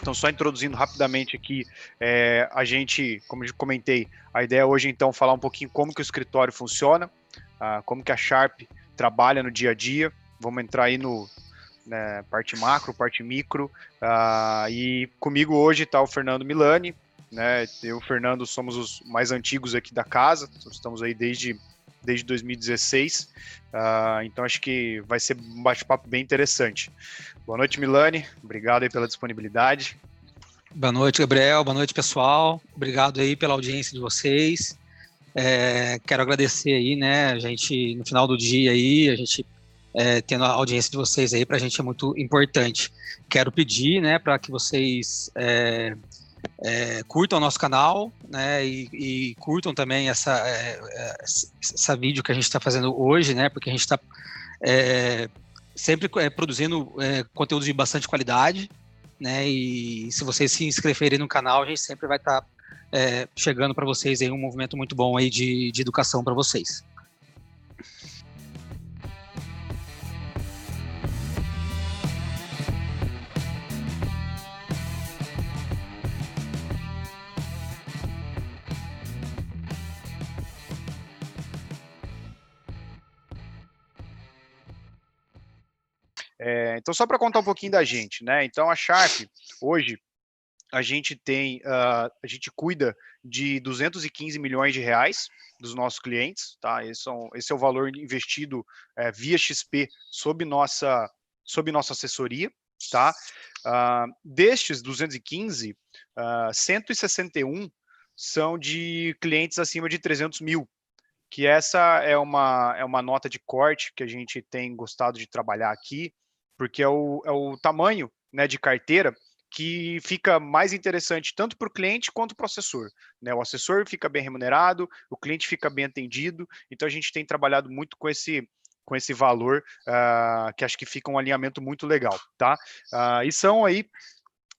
Então, só introduzindo rapidamente aqui, é, a gente, como eu comentei, a ideia hoje então falar um pouquinho como que o escritório funciona, ah, como que a Sharp trabalha no dia a dia. Vamos entrar aí no né, parte macro, parte micro. Ah, e comigo hoje está o Fernando Milani, né? Eu e o Fernando somos os mais antigos aqui da casa, estamos aí desde desde 2016. Uh, ah, então acho que vai ser um bate-papo bem interessante. Boa noite, Milani. Obrigado aí pela disponibilidade. Boa noite, Gabriel. Boa noite, pessoal. Obrigado aí pela audiência de vocês. É, quero agradecer aí, né? A gente, no final do dia aí, a gente é, tendo a audiência de vocês aí, para a gente é muito importante. Quero pedir, né, para que vocês é, é, curtam o nosso canal, né, e, e curtam também essa, é, é, essa vídeo que a gente está fazendo hoje, né, porque a gente está é, sempre é, produzindo é, conteúdo de bastante qualidade, né, e se vocês se inscreverem no canal, a gente sempre vai estar tá, chegando para vocês aí um movimento muito bom aí de, de educação para vocês. É, então, só para contar um pouquinho da gente, né? Então, a Sharp, hoje, a gente tem, uh, a gente cuida de 215 milhões de reais dos nossos clientes, tá? Esse, é, esse é o valor investido é, via XP sob nossa, sob nossa assessoria, tá? Uh, destes 215, uh, 161 são de clientes acima de 300 mil, que essa é uma, é uma nota de corte que a gente tem gostado de trabalhar aqui, porque é o, é o tamanho né, de carteira que fica mais interessante tanto para o cliente quanto para o assessor. Né? O assessor fica bem remunerado, o cliente fica bem atendido, então a gente tem trabalhado muito com esse com esse valor, uh, que acho que fica um alinhamento muito legal, tá? Uh, e são aí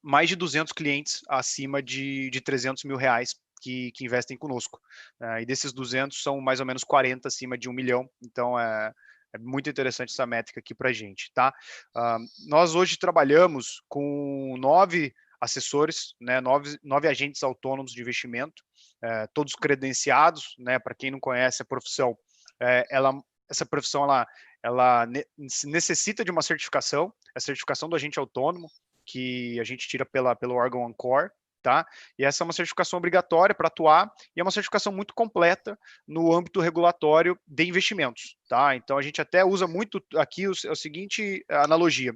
mais de 200 clientes acima de, de 300 mil reais que, que investem conosco. Uh, e desses 200 são mais ou menos 40 acima de um milhão, então é, é muito interessante essa métrica aqui para a gente, tá? Uh, nós hoje trabalhamos com nove assessores, né, nove, nove agentes autônomos de investimento, é, todos credenciados, né? Para quem não conhece a profissão, é, ela, essa profissão ela, ela ne necessita de uma certificação, a certificação do agente autônomo que a gente tira pela, pelo órgão Ancor, tá? E essa é uma certificação obrigatória para atuar e é uma certificação muito completa no âmbito regulatório de investimentos, tá? Então a gente até usa muito aqui o, a seguinte analogia.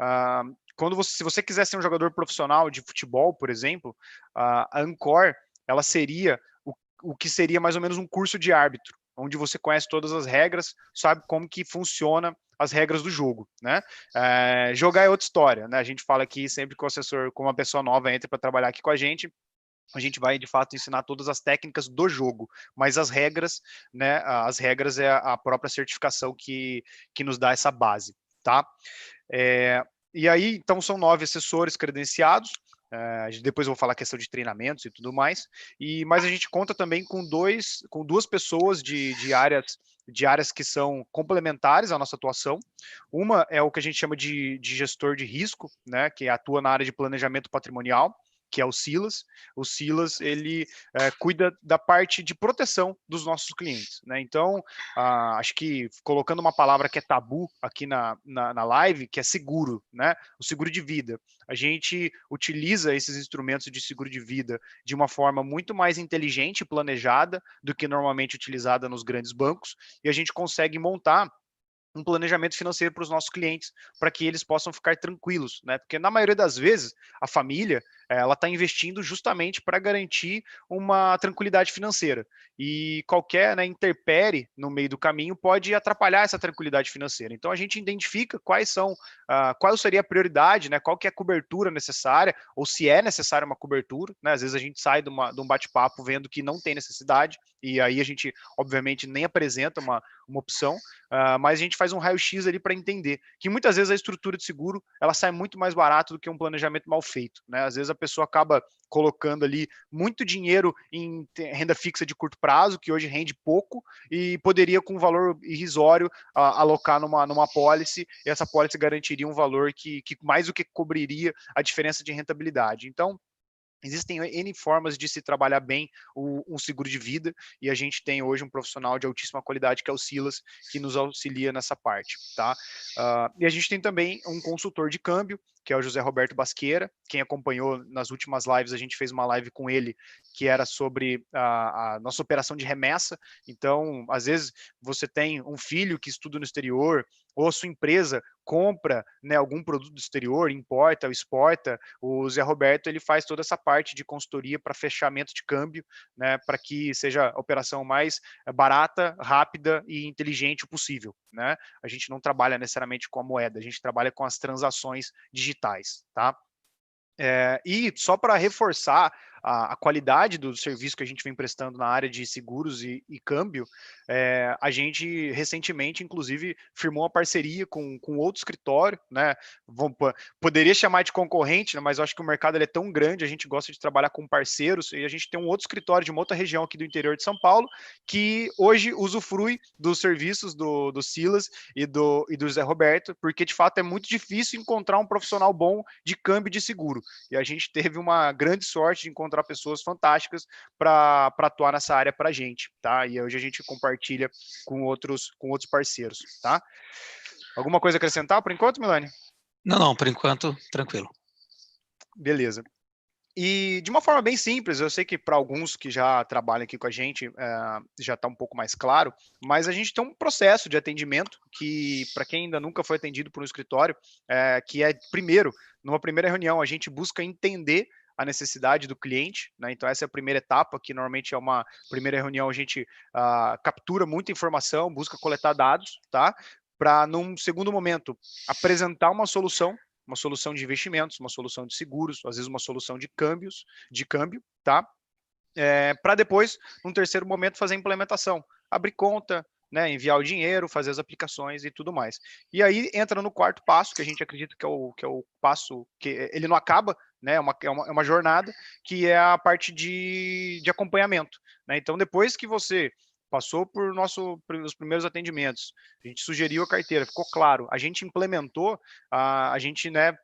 Uh, quando você, se você quiser ser um jogador profissional de futebol, por exemplo, a Ancor ela seria o, o que seria mais ou menos um curso de árbitro, onde você conhece todas as regras, sabe como que funciona as regras do jogo, né? É, jogar é outra história, né? A gente fala aqui sempre que o assessor, como uma pessoa nova entra para trabalhar aqui com a gente, a gente vai de fato ensinar todas as técnicas do jogo, mas as regras, né? As regras é a própria certificação que, que nos dá essa base, tá? É, e aí, então, são nove assessores credenciados. É, depois eu vou falar a questão de treinamentos e tudo mais. E mas a gente conta também com dois, com duas pessoas de, de áreas de áreas que são complementares à nossa atuação. Uma é o que a gente chama de, de gestor de risco, né, que atua na área de planejamento patrimonial que é o Silas. O Silas ele é, cuida da parte de proteção dos nossos clientes, né? Então, ah, acho que colocando uma palavra que é tabu aqui na, na, na, live, que é seguro, né? O seguro de vida. A gente utiliza esses instrumentos de seguro de vida de uma forma muito mais inteligente e planejada do que normalmente utilizada nos grandes bancos, e a gente consegue montar um planejamento financeiro para os nossos clientes, para que eles possam ficar tranquilos, né? Porque na maioria das vezes a família ela está investindo justamente para garantir uma tranquilidade financeira e qualquer né, interpere no meio do caminho pode atrapalhar essa tranquilidade financeira. Então a gente identifica quais são, uh, qual seria a prioridade, né? Qual que é a cobertura necessária ou se é necessária uma cobertura, né? Às vezes a gente sai de, uma, de um bate-papo vendo que não tem necessidade e aí a gente obviamente nem apresenta uma, uma opção, uh, mas a gente faz um raio-x ali para entender que muitas vezes a estrutura de seguro ela sai muito mais barato do que um planejamento mal feito, né? Às vezes a pessoa acaba colocando ali muito dinheiro em renda fixa de curto prazo, que hoje rende pouco, e poderia, com um valor irrisório, alocar numa, numa pólice, e essa pólice garantiria um valor que, que mais do que cobriria a diferença de rentabilidade. Então, Existem N formas de se trabalhar bem o, um seguro de vida e a gente tem hoje um profissional de altíssima qualidade que é o Silas, que nos auxilia nessa parte, tá? Uh, e a gente tem também um consultor de câmbio, que é o José Roberto Basqueira. Quem acompanhou nas últimas lives, a gente fez uma live com ele que era sobre a, a, nossa operação de remessa. Então, às vezes, você tem um filho que estuda no exterior, ou a sua empresa compra né, algum produto do exterior, importa ou exporta, o Zé Roberto ele faz toda essa parte de consultoria para fechamento de câmbio, né, para que seja a operação mais barata, rápida e inteligente possível. Né? A gente não trabalha necessariamente com a moeda, a gente trabalha com as transações digitais. Tá? É, e só para reforçar a, a, qualidade do serviço que a gente vem prestando na área de seguros e, e câmbio, é, a gente recentemente, inclusive, firmou uma parceria com, com outro escritório, né? Vamos, poderia chamar de concorrente, né? mas eu acho que o mercado é tão grande, a gente gosta de trabalhar com parceiros, e a gente tem um outro escritório de uma outra região aqui do interior de São Paulo, que hoje usufrui dos serviços do, do Silas e do, e do Zé Roberto, porque de fato é muito difícil encontrar um profissional bom de câmbio de seguro. E a gente teve uma grande sorte de encontrar encontrar pessoas fantásticas para atuar nessa área para a gente, tá? E hoje a gente compartilha com outros, com outros parceiros, tá? Alguma coisa a acrescentar por enquanto, Milani? Não, não, por enquanto, tranquilo. Beleza. E de uma forma bem simples, eu sei que para alguns que já trabalham aqui com a gente é, já está um pouco mais claro, mas a gente tem um processo de atendimento que, para quem ainda nunca foi atendido por um escritório, é, que é, primeiro, numa primeira reunião, a gente busca entender a necessidade do cliente, né? Então essa é a primeira etapa, que normalmente é uma primeira reunião, a gente uh, captura muita informação, busca coletar dados, tá? Para num segundo momento apresentar uma solução, uma solução de investimentos, uma solução de seguros, às vezes uma solução de câmbios, de câmbio, tá? É, para depois, num terceiro momento, fazer a implementação, abrir conta, né, enviar o dinheiro, fazer as aplicações e tudo mais. E aí entra no quarto passo, que a gente acredita que é o, que é o passo que ele não acaba, né, é uma, é uma, é uma jornada, que é a parte de, de acompanhamento. Né? Então, depois que você passou por nosso, os primeiros atendimentos, a gente sugeriu a carteira, ficou claro, a gente implementou, a, a gente, né,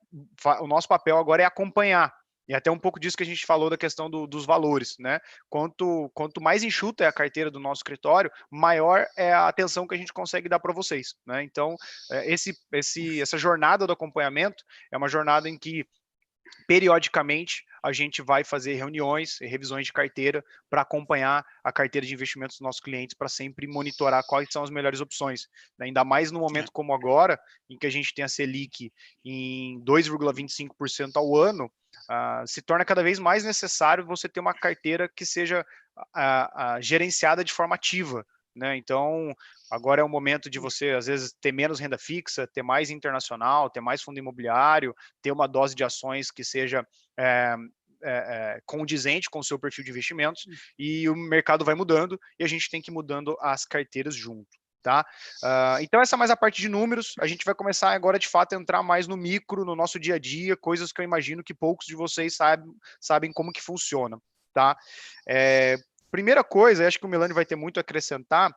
o nosso papel agora é acompanhar, e até um pouco disso que a gente falou da questão do, dos valores, né? Quanto, quanto mais enxuta é a carteira do nosso escritório, maior é a atenção que a gente consegue dar para vocês, né? Então, é, esse, esse, essa jornada do acompanhamento é uma jornada em que periodicamente a gente vai fazer reuniões e revisões de carteira para acompanhar a carteira de investimentos dos nossos clientes para sempre monitorar quais são as melhores opções. Né? Ainda mais no momento como agora, em que a gente tem a Selic em 2,25% ao ano, uh, se torna cada vez mais necessário você ter uma carteira que seja uh, uh, gerenciada de forma ativa. Né? Então, agora é o momento de você, às vezes, ter menos renda fixa, ter mais internacional, ter mais fundo imobiliário, ter uma dose de ações que seja é, é, condizente com o seu perfil de investimentos, e o mercado vai mudando e a gente tem que ir mudando as carteiras junto. Tá? Uh, então, essa é mais a parte de números. A gente vai começar agora, de fato, a entrar mais no micro, no nosso dia a dia, coisas que eu imagino que poucos de vocês sabem, sabem como que funciona. Tá? É, primeira coisa, acho que o Milani vai ter muito a acrescentar,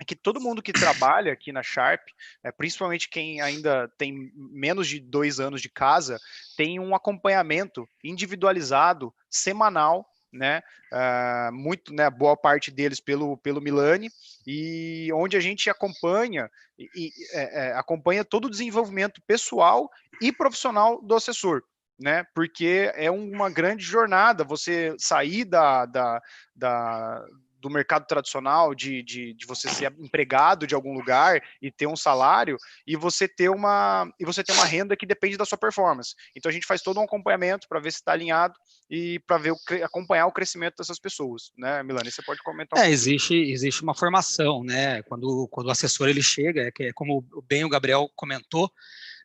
é que todo mundo que trabalha aqui na Sharp, é, principalmente quem ainda tem menos de dois anos de casa, tem um acompanhamento individualizado, semanal, né? Uh, muito, né? Boa parte deles pelo, pelo Milani, e onde a gente acompanha e, é, é, acompanha todo o desenvolvimento pessoal e profissional do assessor. Né, porque é uma grande jornada você sair da, da, da do mercado tradicional de, de, de, você ser empregado de algum lugar e ter um salário e você ter uma e você ter uma renda que depende da sua performance. Então a gente faz todo um acompanhamento para ver se está alinhado e para ver o, acompanhar o crescimento dessas pessoas, né, Milani? Você pode comentar? Um é, existe existe uma formação, né? Quando quando o assessor ele chega, é que é como bem o Gabriel comentou,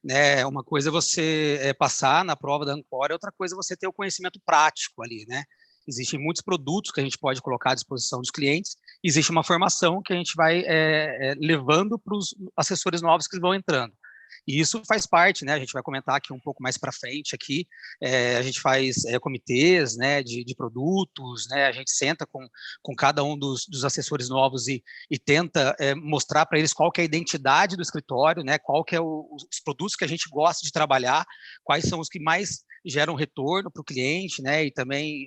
né? Uma coisa é você é, passar na prova da Ancora, outra coisa é você ter o conhecimento prático ali, né? Existem muitos produtos que a gente pode colocar à disposição dos clientes. Existe uma formação que a gente vai é, é, levando para os assessores novos que vão entrando. E isso faz parte, né? A gente vai comentar aqui um pouco mais para frente aqui. É, a gente faz é, comitês, né, de, de, produtos, né? A gente senta com, com cada um dos, dos assessores novos e, e tenta é, mostrar para eles qual que é a identidade do escritório, né? Qual que é o, os produtos que a gente gosta de trabalhar, quais são os que mais geram retorno para o cliente, né? E também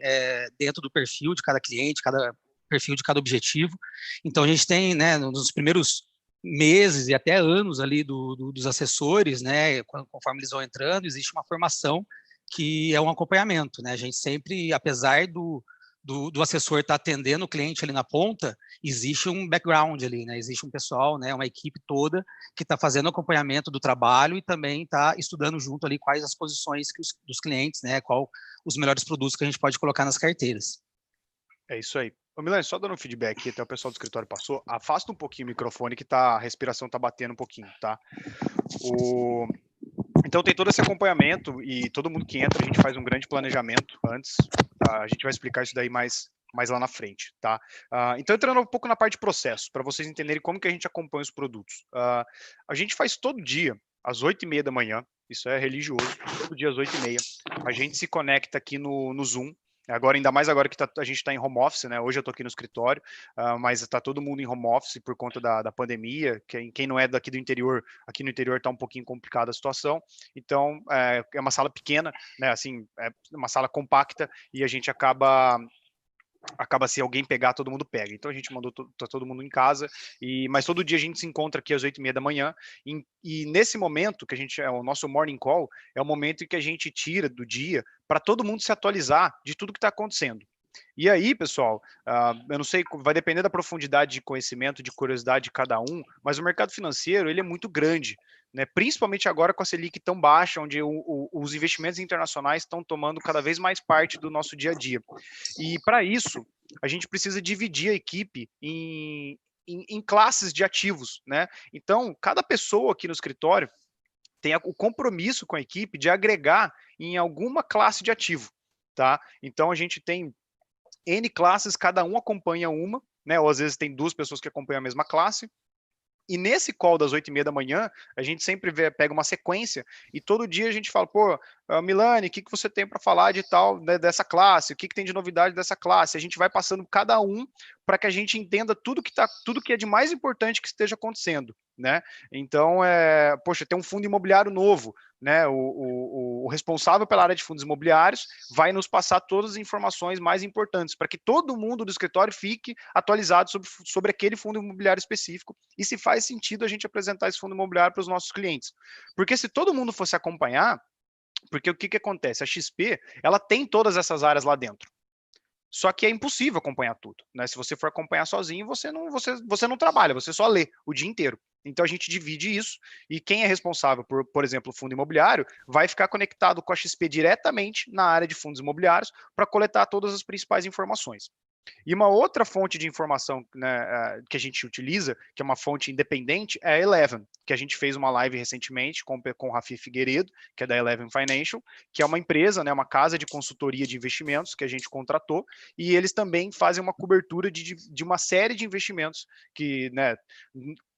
dentro do perfil de cada cliente, cada perfil de cada objetivo. Então a gente tem, né, nos primeiros meses e até anos ali do, do, dos assessores, né, conforme eles vão entrando, existe uma formação que é um acompanhamento, né? A gente sempre, apesar do, do, do, assessor estar tá atendendo o cliente ali na ponta, existe um background ali, né? Existe um pessoal, né? Uma equipe toda que está fazendo acompanhamento do trabalho e também está estudando junto ali quais as posições os, dos clientes, né? Qual os melhores produtos que a gente pode colocar nas carteiras. É isso aí. Ô Milan, só dando um feedback aqui, até o pessoal do escritório passou, afasta um pouquinho o microfone que tá, a respiração tá batendo um pouquinho, tá? O... Então tem todo esse acompanhamento e todo mundo que entra, a gente faz um grande planejamento antes, tá? a gente vai explicar isso daí mais, mais lá na frente, tá? Uh, então entrando um pouco na parte de processo, para vocês entenderem como que a gente acompanha os produtos. Uh, a gente faz todo dia, às oito e meia da manhã, isso é religioso, todo dia às oito e meia, a gente se conecta aqui no, no Zoom, Agora, ainda mais agora que tá, a gente está em home office, né? Hoje eu estou aqui no escritório, uh, mas está todo mundo em home office por conta da, da pandemia. Quem, quem não é daqui do interior, aqui no interior está um pouquinho complicada a situação. Então, é, é, uma sala pequena, né? Assim, é uma sala compacta e a gente acaba acaba se alguém pegar, todo mundo pega. Então a gente mandou tá todo mundo em casa, e mas todo dia a gente se encontra aqui às oito e meia da manhã, e, e, nesse momento que a gente é o nosso morning call, é o momento em que a gente tira do dia para todo mundo se atualizar de tudo que está acontecendo. E aí, pessoal, uh, eu não sei, vai depender da profundidade de conhecimento, de curiosidade de cada um, mas o mercado financeiro ele é muito grande né, principalmente agora com a Selic tão baixa, onde o, o, os investimentos internacionais estão tomando cada vez mais parte do nosso dia a dia. E para isso, a gente precisa dividir a equipe em, em, em, classes de ativos. Né? Então, cada pessoa aqui no escritório tem o compromisso com a equipe de agregar em alguma classe de ativo. Tá? Então, a gente tem N classes, cada um acompanha uma, né? ou às vezes tem duas pessoas que acompanham a mesma classe, e nesse call das oito e meia da manhã, a gente sempre vê, pega uma sequência e todo dia a gente fala, pô, uh, Milani, o que, que você tem para falar de tal, né, dessa classe? O que, que tem de novidade dessa classe? A gente vai passando cada um para que a gente entenda tudo que tá, tudo que é de mais importante que esteja acontecendo né? Então, é, poxa, tem um fundo imobiliário novo, né? O, o, o, responsável pela área de fundos imobiliários vai nos passar todas as informações mais importantes para que todo mundo do escritório fique atualizado sobre, sobre aquele fundo imobiliário específico e se faz sentido a gente apresentar esse fundo imobiliário para os nossos clientes. Porque se todo mundo fosse acompanhar, porque o que, que acontece? A XP ela tem todas essas áreas lá dentro. Só que é impossível acompanhar tudo, né? Se você for acompanhar sozinho, você não, você, você não trabalha, você só lê o dia inteiro. Então a gente divide isso e quem é responsável por, por exemplo, o fundo imobiliário, vai ficar conectado com a XP diretamente na área de fundos imobiliários para coletar todas as principais informações. E uma outra fonte de informação né, eh, que a gente utiliza, que é uma fonte independente, é a Eleven, que a gente fez uma live recentemente com, com o Rafi Figueiredo, que é da Eleven Financial, que é uma empresa, né, uma casa de consultoria de investimentos que a gente contratou, e eles também fazem uma cobertura de, de uma série de investimentos que, né,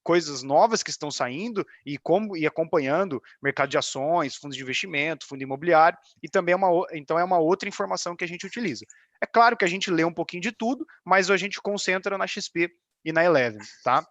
coisas novas que estão saindo e como e acompanhando mercado de ações, fundos de investimento, fundo imobiliário e também é uma então é uma outra informação que a gente utiliza. É claro que a gente lê um pouquinho de tudo, mas a gente concentra na XP e na Eleven, tá?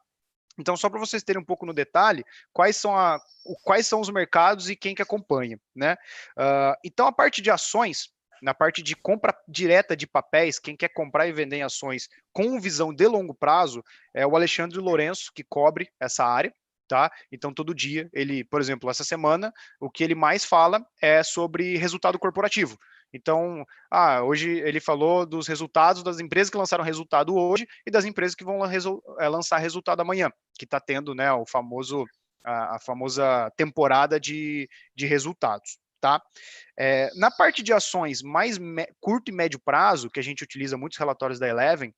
Então, só para vocês terem um pouco no detalhe, quais são, a, quais são os mercados e quem que acompanha, né? Uh, então, a parte de ações, na parte de compra direta de papéis, quem quer comprar e vender em ações com visão de longo prazo, é o Alexandre Lourenço, que cobre essa área, tá? Então, todo dia, ele, por exemplo, essa semana, o que ele mais fala é sobre resultado corporativo. Então, ah, hoje ele falou dos resultados das empresas que lançaram resultado hoje e das empresas que vão eh, lançar resultado amanhã, que está tendo, né, o famoso a, a famosa temporada de, de resultados tá? É, na parte de ações mais curto e médio prazo, que a gente utiliza muitos relatórios da Eleven,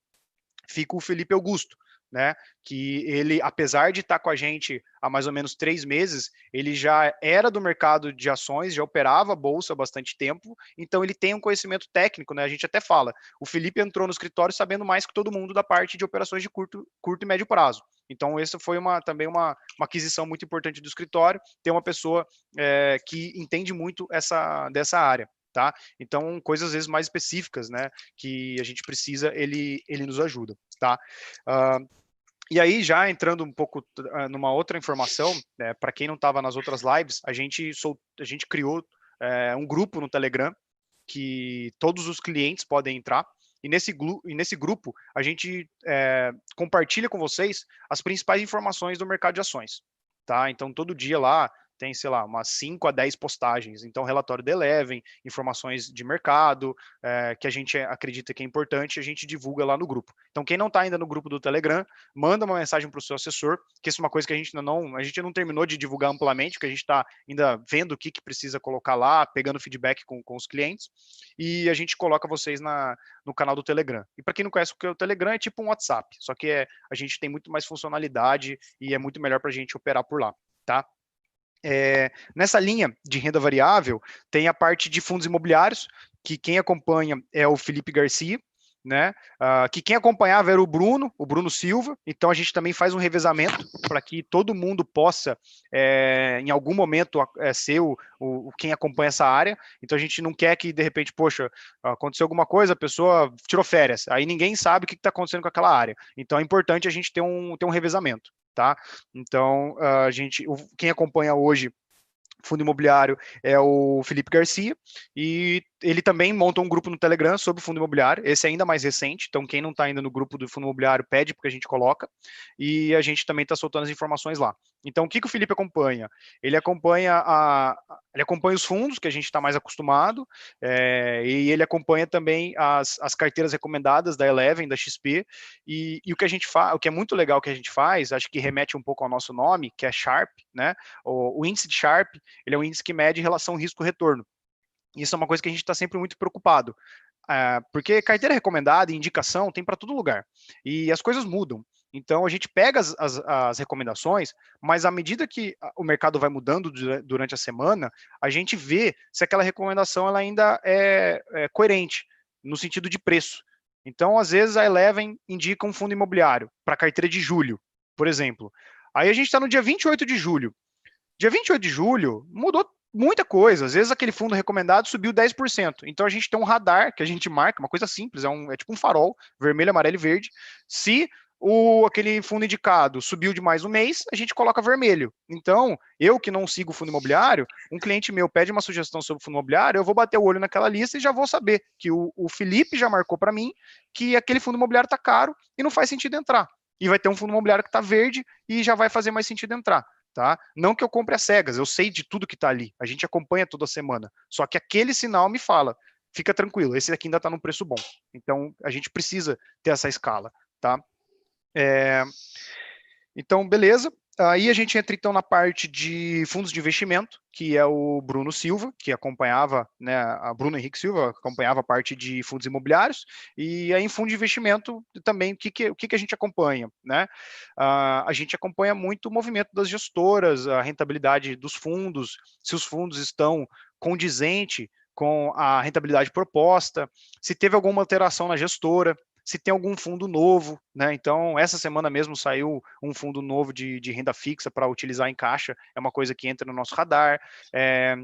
fica o Felipe Augusto, né? Que ele, apesar de estar com a gente há mais ou menos três meses, ele já era do mercado de ações, já operava a bolsa há bastante tempo, então ele tem um conhecimento técnico, né? A gente até fala. O Felipe entrou no escritório sabendo mais que todo mundo da parte de operações de curto, curto e médio prazo. Então, essa foi uma, também uma, uma aquisição muito importante do escritório, ter uma pessoa é, que entende muito essa, dessa área. Tá? Então, coisas às vezes mais específicas, né, que a gente precisa, ele, ele nos ajuda, tá? Uh, e aí, já entrando um pouco uh, numa outra informação, né, para quem não estava nas outras lives, a gente, sol, a gente criou uh, um grupo no Telegram que todos os clientes podem entrar, e nesse, e nesse grupo a gente é, compartilha com vocês as principais informações do mercado de ações. Tá? Então, todo dia lá tem, sei lá, umas 5 a 10 postagens. Então, relatório da Eleven, informações de mercado, é, que a gente acredita que é importante, a gente divulga lá no grupo. Então, quem não está ainda no grupo do Telegram, manda uma mensagem para o seu assessor, que isso é uma coisa que a gente ainda não, a gente não terminou de divulgar amplamente, porque a gente está ainda vendo o que, que precisa colocar lá, pegando feedback com, com os clientes, e a gente coloca vocês na, no canal do Telegram. E para quem não conhece o que é o Telegram, é tipo um WhatsApp, só que é, a gente tem muito mais funcionalidade e é muito melhor para a gente operar por lá, tá? É, nessa linha de renda variável, tem a parte de fundos imobiliários, que quem acompanha é o Felipe Garcia, né? Uh, que quem acompanhava era o Bruno, o Bruno Silva. Então a gente também faz um revezamento para que todo mundo possa, é, em algum momento, é, ser o, o, quem acompanha essa área. Então a gente não quer que de repente, poxa, aconteceu alguma coisa, a pessoa tirou férias, aí ninguém sabe o que está acontecendo com aquela área. Então é importante a gente ter um, ter um revezamento tá? Então, a gente, quem acompanha hoje fundo imobiliário é o Felipe Garcia, e ele também monta um grupo no Telegram sobre fundo imobiliário, esse é ainda mais recente, então quem não está ainda no grupo do fundo imobiliário pede porque a gente coloca, e a gente também está soltando as informações lá. Então, o que, que o Felipe acompanha? Ele acompanha a, ele acompanha os fundos, que a gente está mais acostumado, é, e ele acompanha também as, as carteiras recomendadas da Eleven, da XP, e, e o que a gente faz, o que é muito legal que a gente faz, acho que remete um pouco ao nosso nome, que é Sharp, né? O, o índice de Sharp, ele é um índice que mede relação risco-retorno. Isso é uma coisa que a gente está sempre muito preocupado. É, porque carteira recomendada e indicação tem para todo lugar. E as coisas mudam. Então a gente pega as, as, as, recomendações, mas à medida que o mercado vai mudando durante a semana, a gente vê se aquela recomendação ela ainda é, é coerente no sentido de preço. Então, às vezes, a Eleven indica um fundo imobiliário para carteira de julho, por exemplo. Aí a gente está no dia 28 de julho. Dia 28 de julho mudou muita coisa. Às vezes aquele fundo recomendado subiu 10%. Então a gente tem um radar que a gente marca, uma coisa simples, é, um, é tipo um farol, vermelho, amarelo e verde. Se o aquele fundo indicado subiu de mais um mês, a gente coloca vermelho. Então, eu que não sigo o fundo imobiliário, um cliente meu pede uma sugestão sobre o fundo imobiliário, eu vou bater o olho naquela lista e já vou saber que o, o Felipe já marcou para mim que aquele fundo imobiliário está caro e não faz sentido entrar. E vai ter um fundo imobiliário que está verde e já vai fazer mais sentido entrar tá? Não que eu compre as cegas, eu sei de tudo que está ali, a gente acompanha toda semana. Só que aquele sinal me fala, fica tranquilo, esse aqui ainda está num preço bom. Então a gente precisa ter essa escala, tá? É... Então, beleza. Aí a gente entra então na parte de fundos de investimento, que é o Bruno Silva, que acompanhava, né, a Bruno Henrique Silva acompanhava a parte de fundos imobiliários, e aí em fundo de investimento também, o que, que, o que, que a gente acompanha? Né? Uh, a gente acompanha muito o movimento das gestoras, a rentabilidade dos fundos, se os fundos estão condizente com a rentabilidade proposta, se teve alguma alteração na gestora, se tem algum fundo novo, né? Então, essa semana mesmo saiu um fundo novo de, de renda fixa para utilizar em caixa, é uma coisa que entra no nosso radar. É,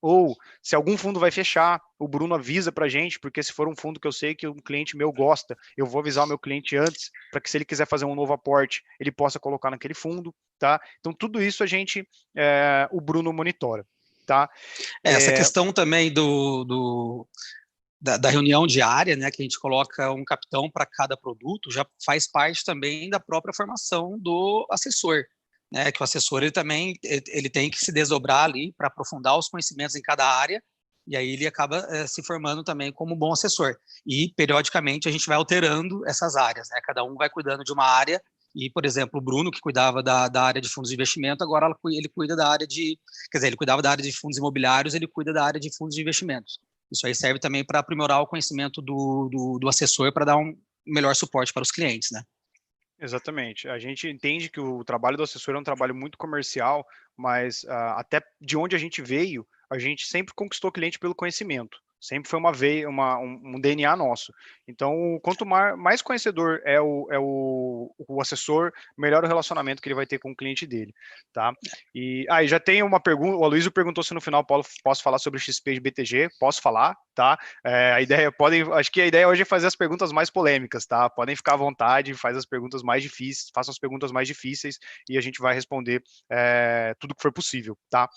ou se algum fundo vai fechar, o Bruno avisa para a gente, porque se for um fundo que eu sei que um cliente meu gosta, eu vou avisar o meu cliente antes, para que se ele quiser fazer um novo aporte, ele possa colocar naquele fundo, tá? Então tudo isso a gente, é, o Bruno monitora, tá? É, essa é... questão também do, do da, da, reunião diária, né, que a gente coloca um capitão para cada produto, já faz parte também da própria formação do assessor, né, que o assessor ele também ele tem que se desdobrar ali para aprofundar os conhecimentos em cada área e aí ele acaba é, se formando também como bom assessor. E periodicamente a gente vai alterando essas áreas, né? Cada um vai cuidando de uma área e, por exemplo, o Bruno, que cuidava da, da área de fundos de investimento, agora ele cuida da área de. Quer dizer, ele cuidava da área de fundos imobiliários, ele cuida da área de fundos de investimentos. Isso aí serve também para aprimorar o conhecimento do, do, do assessor para dar um melhor suporte para os clientes, né? Exatamente. A gente entende que o trabalho do assessor é um trabalho muito comercial, mas uh, até de onde a gente veio, a gente sempre conquistou cliente pelo conhecimento. Sempre foi uma veia, uma, um, um, DNA nosso. Então, quanto mais, conhecedor é, o, é o, o, assessor, melhor o relacionamento que ele vai ter com o cliente dele, tá? E aí ah, já tem uma pergunta. O Aloysio perguntou se no final Paulo, posso falar sobre XP de BTG. Posso falar, tá? É, a ideia podem, acho que a ideia hoje é fazer as perguntas mais polêmicas, tá? Podem ficar à vontade, faz as perguntas mais difíceis, façam as perguntas mais difíceis e a gente vai responder é, tudo que for possível, tá?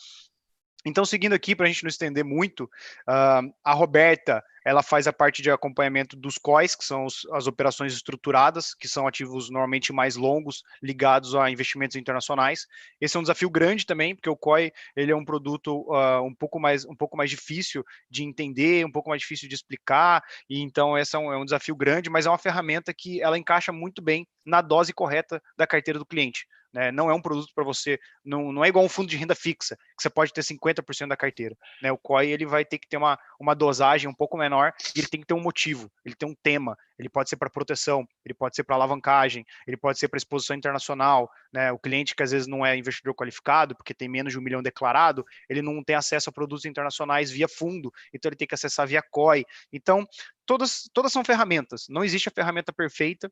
Então, seguindo aqui, para a gente não estender muito, uh, a Roberta ela faz a parte de acompanhamento dos COIs, que são os, as operações estruturadas, que são ativos normalmente mais longos, ligados a investimentos internacionais. Esse é um desafio grande também, porque o COI ele é um produto uh, um, pouco mais, um pouco mais difícil de entender, um pouco mais difícil de explicar, e então esse é um, é um desafio grande, mas é uma ferramenta que ela encaixa muito bem na dose correta da carteira do cliente. Né? Não é um produto para você, não, não é igual um fundo de renda fixa, que você pode ter 50% da carteira. Né? O COI ele vai ter que ter uma, uma dosagem um pouco menor e ele tem que ter um motivo, ele tem um tema. Ele pode ser para proteção, ele pode ser para alavancagem, ele pode ser para exposição internacional. Né? O cliente que às vezes não é investidor qualificado, porque tem menos de um milhão declarado, ele não tem acesso a produtos internacionais via fundo, então ele tem que acessar via COI. Então, todas, todas são ferramentas. Não existe a ferramenta perfeita,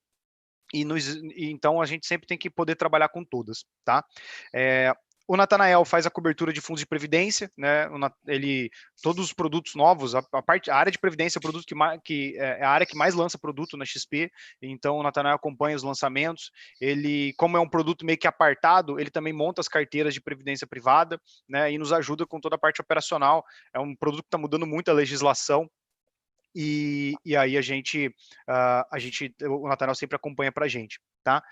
e, nos, então a gente sempre tem que poder trabalhar com todas, tá? É, o Natanael faz a cobertura de fundos de previdência, né? Ele todos os produtos novos, a, a parte, a área de previdência é o produto que, que é, é a área que mais lança produto na XP. Então o Natanael acompanha os lançamentos. Ele, como é um produto meio que apartado, ele também monta as carteiras de previdência privada, né? E nos ajuda com toda a parte operacional. É um produto que está mudando muito a legislação e, e aí a gente, uh, a gente, o Nathaniel sempre acompanha para a gente, tá?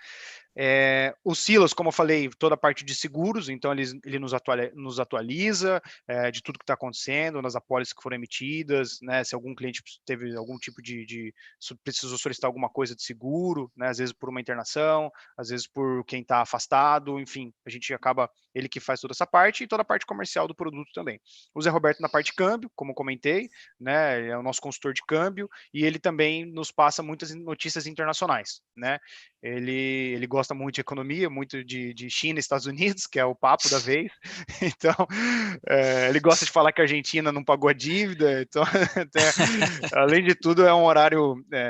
É, o Silas, como eu falei, toda a parte de seguros, então ele, ele nos, atualiza, nos atualiza é, de tudo que está acontecendo, nas apólices que foram emitidas, né, se algum cliente teve algum tipo de, de, precisou solicitar alguma coisa de seguro, né, às vezes por uma internação, às vezes por quem está afastado, enfim, a gente acaba, ele que faz toda essa parte e toda a parte comercial do produto também. O Zé Roberto na parte de câmbio, como comentei, né, é o nosso consultor de câmbio e ele também nos passa muitas notícias internacionais, né, ele, ele gosta muito de economia, muito de, de China Estados Unidos, que é o papo da vez. Então, é, ele gosta de falar que a Argentina não pagou a dívida. Então, até, além de tudo, é um horário é,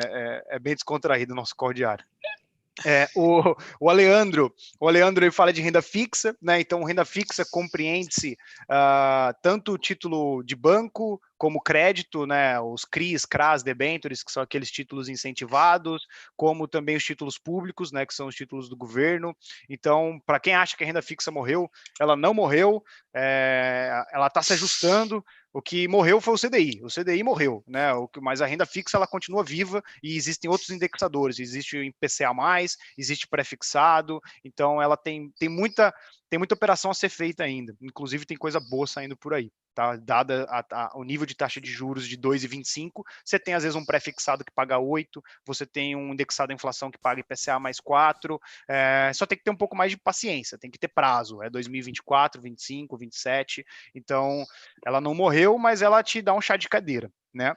é, é bem descontraído o nosso cordiário. É, o, o Aleandro, o Aleandro ele fala de renda fixa, né? Então, renda fixa compreende-se uh, tanto o título de banco como crédito, né? Os CRIs, CRAS, debentures, que são aqueles títulos incentivados, como também os títulos públicos, né? Que são os títulos do governo. Então, para quem acha que a renda fixa morreu, ela não morreu, é, ela está se ajustando. O que morreu foi o CDI. O CDI morreu, né? O que, mas a renda fixa ela continua viva e existem outros indexadores. Existe o IPCA+, existe pré-fixado. Então ela tem, tem muita tem muita operação a ser feita ainda. Inclusive tem coisa boa saindo por aí tá? Dada a, a, o nível de taxa de juros de 2,25, você tem às vezes um pré-fixado que paga 8, você tem um indexado à inflação que paga IPCA mais 4, é, só tem que ter um pouco mais de paciência, tem que ter prazo, é 2024, 25, 27, então ela não morreu, mas ela te dá um chá de cadeira, né?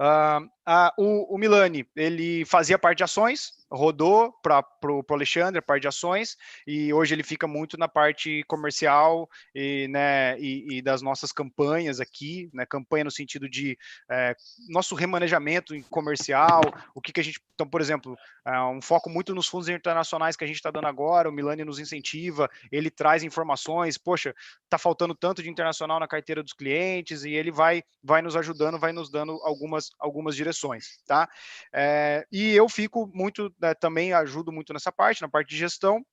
Uh, uh, o, o Milani, ele fazia parte de ações, rodou para o Alexandre, a parte de ações, e hoje ele fica muito na parte comercial e, né, e, e das nossas campanhas aqui, né, campanha no sentido de é, nosso remanejamento comercial, o que, que a gente, então, por exemplo, é um foco muito nos fundos internacionais que a gente está dando agora, o Milani nos incentiva, ele traz informações, poxa, está faltando tanto de internacional na carteira dos clientes, e ele vai, vai nos ajudando, vai nos dando algumas, algumas direções, tá? É, e eu fico muito né, também ajudo muito nessa parte, na parte de gestão.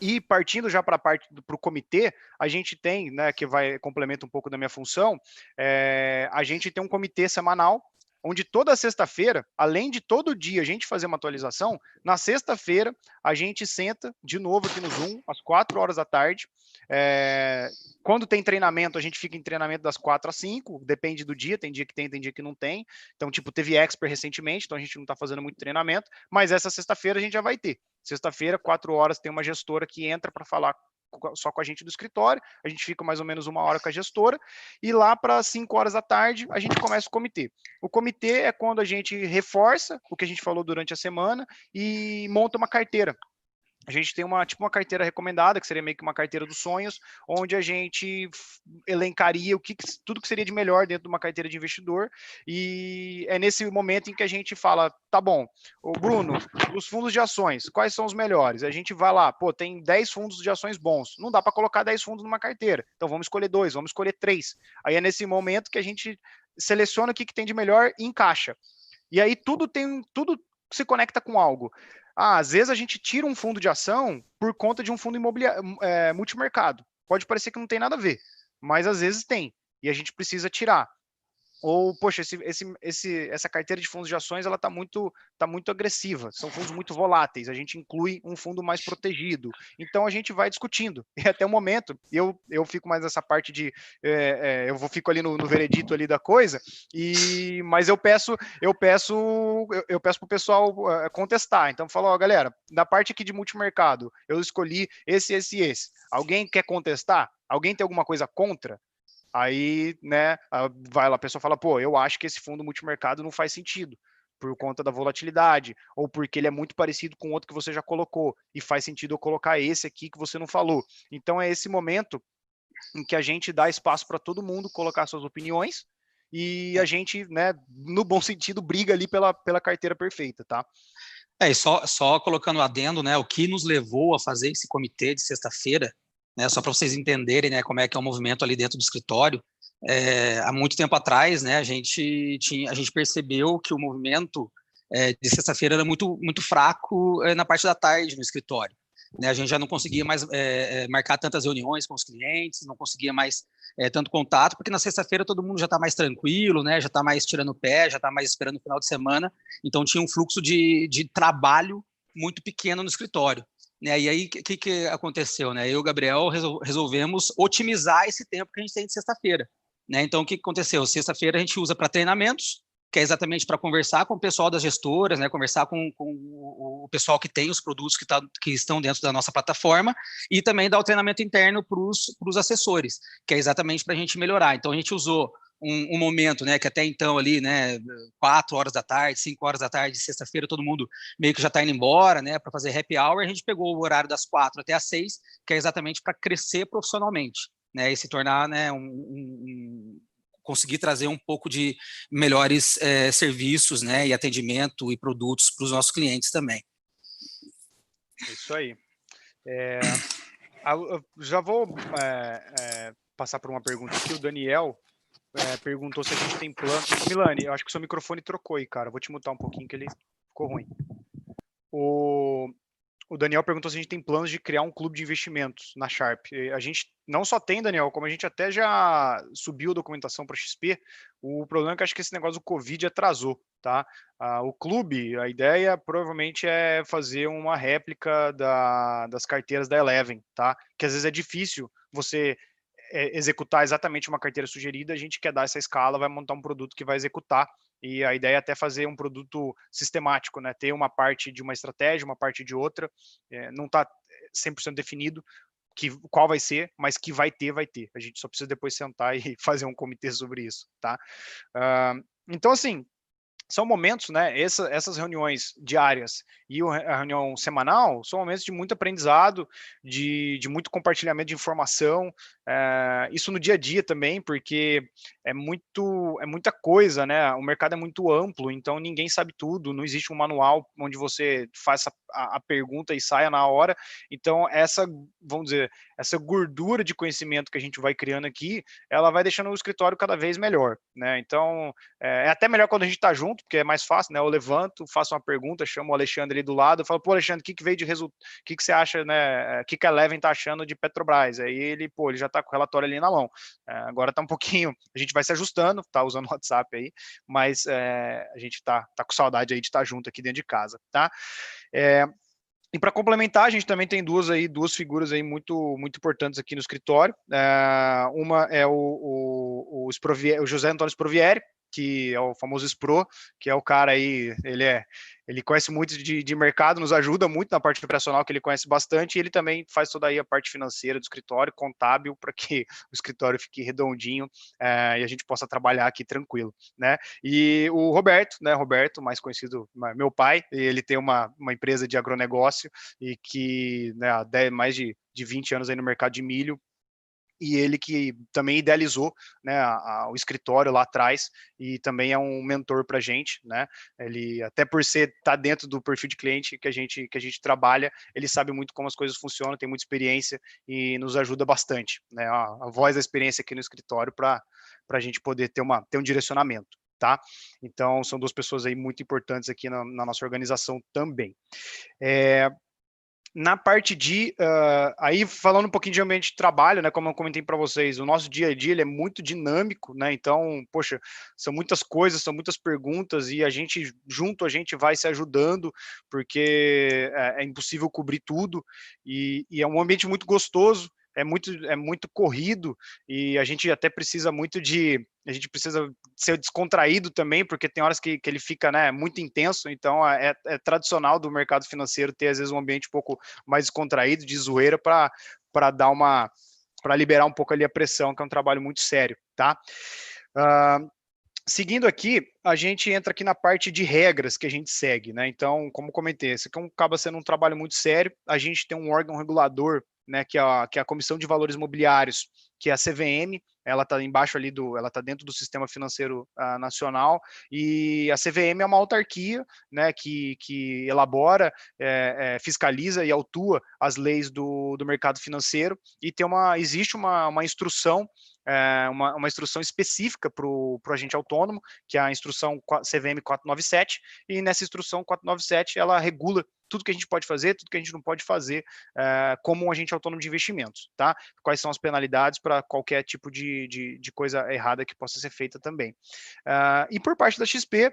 E partindo já para a parte para o comitê, a gente tem, né, que vai complementa um pouco da minha função, é, a gente tem um comitê semanal onde toda sexta-feira, além de todo dia a gente fazer uma atualização, na sexta-feira a gente senta de novo aqui no Zoom, às quatro horas da tarde. É, quando tem treinamento, a gente fica em treinamento das quatro às cinco, depende do dia, tem dia que tem, tem dia que não tem. Então, tipo, teve Expert recentemente, então a gente não está fazendo muito treinamento, mas essa sexta-feira a gente já vai ter. Sexta-feira, quatro horas, tem uma gestora que entra para falar só com a gente do escritório, a gente fica mais ou menos uma hora com a gestora, e lá para 5 horas da tarde a gente começa o comitê. O comitê é quando a gente reforça o que a gente falou durante a semana e monta uma carteira a gente tem uma tipo uma carteira recomendada, que seria meio que uma carteira dos sonhos, onde a gente elencaria o que tudo que seria de melhor dentro de uma carteira de investidor. E é nesse momento em que a gente fala, tá bom, o Bruno, os fundos de ações, quais são os melhores? A gente vai lá, pô, tem 10 fundos de ações bons. Não dá para colocar 10 fundos numa carteira. Então vamos escolher dois, vamos escolher três. Aí é nesse momento que a gente seleciona o que, que tem de melhor e encaixa. E aí tudo tem tudo se conecta com algo. Ah, às vezes a gente tira um fundo de ação por conta de um fundo imobiliário é, multimercado. Pode parecer que não tem nada a ver, mas às vezes tem. E a gente precisa tirar ou poxa, esse, esse, esse, essa carteira de fundos de ações ela está muito, tá muito agressiva, são fundos muito voláteis, a gente inclui um fundo mais protegido. Então a gente vai discutindo. E até o momento, eu, eu fico mais nessa parte de é, é, eu vou fico ali no, no, veredito ali da coisa, e mas eu peço, eu peço, eu, eu peço para o pessoal uh, contestar. Então falo, ó, galera, na parte aqui de multimercado, eu escolhi esse, esse esse. Alguém quer contestar? Alguém tem alguma coisa contra? Aí, né, vai lá, a pessoa fala, pô, eu acho que esse fundo multimercado não faz sentido por conta da volatilidade, ou porque ele é muito parecido com outro que você já colocou, e faz sentido eu colocar esse aqui que você não falou. Então é esse momento em que a gente dá espaço para todo mundo colocar suas opiniões, e a gente, né, no bom sentido, briga ali pela, pela carteira perfeita, tá? É, e só, só colocando adendo, né, o que nos levou a fazer esse comitê de sexta-feira né, só para vocês entenderem né, como é que é o movimento ali dentro do escritório. É, há muito tempo atrás, né, a gente tinha, a gente percebeu que o movimento é, de sexta-feira era muito muito fraco é, na parte da tarde no escritório. Né, a gente já não conseguia mais é, é, marcar tantas reuniões com os clientes, não conseguia mais é, tanto contato, porque na sexta-feira todo mundo já está mais tranquilo, né, já está mais tirando o pé, já está mais esperando o final de semana, então tinha um fluxo de, de trabalho muito pequeno no escritório. Né? E aí, o que, que aconteceu? Né? Eu e o Gabriel resol resolvemos otimizar esse tempo que a gente tem de sexta-feira. Né? Então, o que, que aconteceu? Sexta-feira a gente usa para treinamentos, que é exatamente para conversar com o pessoal das gestoras, né, conversar com, com o, pessoal que tem os produtos que, tá, que, estão dentro da nossa plataforma e também dar o treinamento interno para os assessores, que é exatamente para a gente melhorar. Então, a gente usou um, um, momento, né, que até então ali, né, quatro horas da tarde, cinco horas da tarde, sexta-feira, todo mundo meio que já está indo embora, né, para fazer happy hour, a gente pegou o horário das quatro até as seis, que é exatamente para crescer profissionalmente, né, e se tornar, né, um, um conseguir trazer um pouco de melhores é, serviços, né, e atendimento e produtos para os nossos clientes também. Isso aí. É, já vou é, é, passar por uma pergunta aqui. O Daniel é, perguntou se a gente tem plano. Milani, eu acho que o seu microfone trocou aí, cara. Vou te mutar um pouquinho que ele ficou ruim. O, o Daniel perguntou se a gente tem planos de criar um clube de investimentos na Sharp. A gente não só tem, Daniel, como a gente até já subiu a documentação para XP. O problema é que acho que esse negócio do Covid atrasou, tá? Ah, o clube, a ideia provavelmente é fazer uma réplica da, das carteiras da Eleven, tá? Que às vezes é difícil você é, executar exatamente uma carteira sugerida, a gente quer dar essa escala, vai montar um produto que vai executar. E a ideia é até fazer um produto sistemático, né? Ter uma parte de uma estratégia, uma parte de outra. É, não está 100% definido que, qual vai ser, mas que vai ter, vai ter. A gente só precisa depois sentar e fazer um comitê sobre isso, tá? Uh, então, assim, são momentos, né? Essa, essas reuniões diárias e a reunião semanal são momentos de muito aprendizado, de, de muito compartilhamento de informação, é, isso no dia a dia também, porque é muito é muita coisa, né? O mercado é muito amplo, então ninguém sabe tudo, não existe um manual onde você faça a, a pergunta e saia na hora. Então, essa, vamos dizer, essa gordura de conhecimento que a gente vai criando aqui, ela vai deixando o escritório cada vez melhor, né? Então, é, é até melhor quando a gente está junto, porque é mais fácil, né? Eu levanto, faço uma pergunta, chamo o Alexandre ali do lado, falo, pô, Alexandre, o que, que veio de resultado? O que, que você acha, né? O que, que a Eleven tá achando de Petrobras? Aí ele, pô, ele já tá com o relatório ali na mão. É, agora tá um pouquinho, a gente vai se ajustando, tá usando o WhatsApp aí, mas é, a gente tá, tá com saudade aí de estar tá junto aqui dentro de casa, tá? É, e para complementar, a gente também tem duas aí, duas figuras aí muito, muito importantes aqui no escritório. É, uma é o, o, o, o, José Antônio Sprovieri, que é o famoso SPRO, que é o cara aí, ele é ele conhece muito de, de, mercado, nos ajuda muito na parte operacional, que ele conhece bastante, e ele também faz toda aí a parte financeira do escritório, contábil, para que o escritório fique redondinho é, e a gente possa trabalhar aqui tranquilo, né? E o Roberto, né? Roberto, mais conhecido, meu pai, ele tem uma, uma empresa de agronegócio e que né, há 10, mais de, de 20 anos aí no mercado de milho, e ele que também idealizou né, a, a, o escritório lá atrás e também é um mentor para a gente, né? Ele até por ser tá dentro do perfil de cliente que a gente que a gente trabalha, ele sabe muito como as coisas funcionam, tem muita experiência e nos ajuda bastante, né? A, a voz da experiência aqui no escritório para para a gente poder ter uma ter um direcionamento. Tá? Então, são duas pessoas aí muito importantes aqui na, na nossa organização também. É, na parte de, uh, aí falando um pouquinho de ambiente de trabalho, né, como eu comentei para vocês, o nosso dia a dia ele é muito dinâmico, né, então, poxa, são muitas coisas, são muitas perguntas e a gente, junto a gente vai se ajudando, porque é, é impossível cobrir tudo e, e é um ambiente muito gostoso, é muito, é muito corrido e a gente até precisa muito de. A gente precisa ser descontraído também, porque tem horas que, que ele fica né, muito intenso, então é, é, tradicional do mercado financeiro ter, às vezes, um ambiente um pouco mais descontraído, de zoeira, para dar uma. para liberar um pouco ali a pressão, que é um trabalho muito sério, tá? Uh, Seguindo aqui, a gente entra aqui na parte de regras que a gente segue, né? Então, como comentei, esse aqui é acaba sendo um trabalho muito sério. A gente tem um órgão regulador né, que, é a, que é a Comissão de Valores Imobiliários, que é a CVM, ela está embaixo ali do, ela está dentro do sistema financeiro uh, nacional e a CVM é uma autarquia, né, que, que elabora, é, é, fiscaliza e autua as leis do, do mercado financeiro e tem uma, existe uma, uma instrução é, uma, uma, instrução específica para o agente autônomo, que é a instrução CVM 497, e nessa instrução 497 ela regula tudo que a gente pode fazer, tudo que a gente não pode fazer é, como um agente autônomo de investimentos, tá? Quais são as penalidades para qualquer tipo de, de, de, coisa errada que possa ser feita também. Uh, e por parte da XP,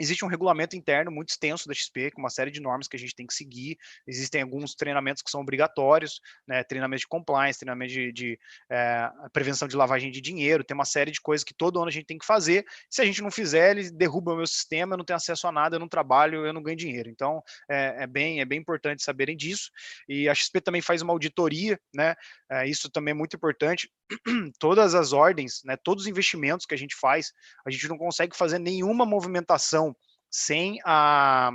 Existe um regulamento interno muito extenso da XP, com uma série de normas que a gente tem que seguir. Existem alguns treinamentos que são obrigatórios, né? treinamento de compliance, treinamento de, de é, prevenção de lavagem de dinheiro, tem uma série de coisas que todo ano a gente tem que fazer. Se a gente não fizer, ele derruba o meu sistema, eu não tenho acesso a nada, eu não trabalho, eu não ganho dinheiro. Então, é, é bem, é bem importante saberem disso. E a XP também faz uma auditoria, né? É, isso também é muito importante. Todas as ordens, né? todos os investimentos que a gente faz, a gente não consegue fazer nenhuma movimentação sem a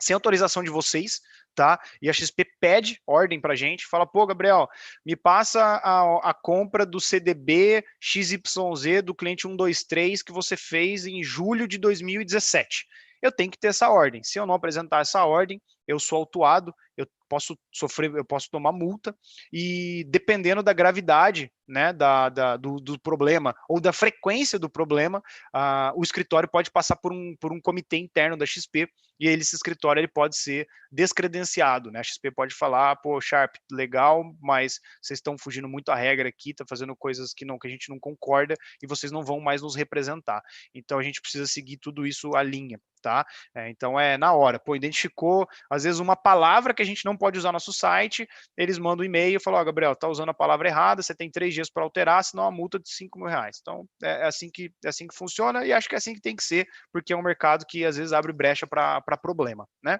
sem autorização de vocês, tá? E a XP pede ordem para gente, fala, pô, Gabriel, me passa a, a compra do CDB XYZ do cliente 123 que você fez em julho de 2017. Eu tenho que ter essa ordem. Se eu não apresentar essa ordem, eu sou autuado, eu posso sofrer, eu posso tomar multa, e dependendo da gravidade né, da, da do, do, problema ou da frequência do problema, uh, o escritório pode passar por um, por um comitê interno da XP e ele, esse escritório ele pode ser descredenciado. Né? A XP pode falar, pô, Sharp, legal, mas vocês estão fugindo muito à regra aqui, tá fazendo coisas que, não, que a gente não concorda e vocês não vão mais nos representar. Então a gente precisa seguir tudo isso à linha tá? É, então é na hora. Pô, identificou, às vezes, uma palavra que a gente não pode usar no nosso site, eles mandam um e-mail e falam, ó, oh, Gabriel, tá usando a palavra errada, você tem três dias para alterar, senão a multa de 5 mil reais. Então é, é, assim que, é assim que funciona e acho que é assim que tem que ser, porque é um mercado que às vezes abre brecha para problema, né?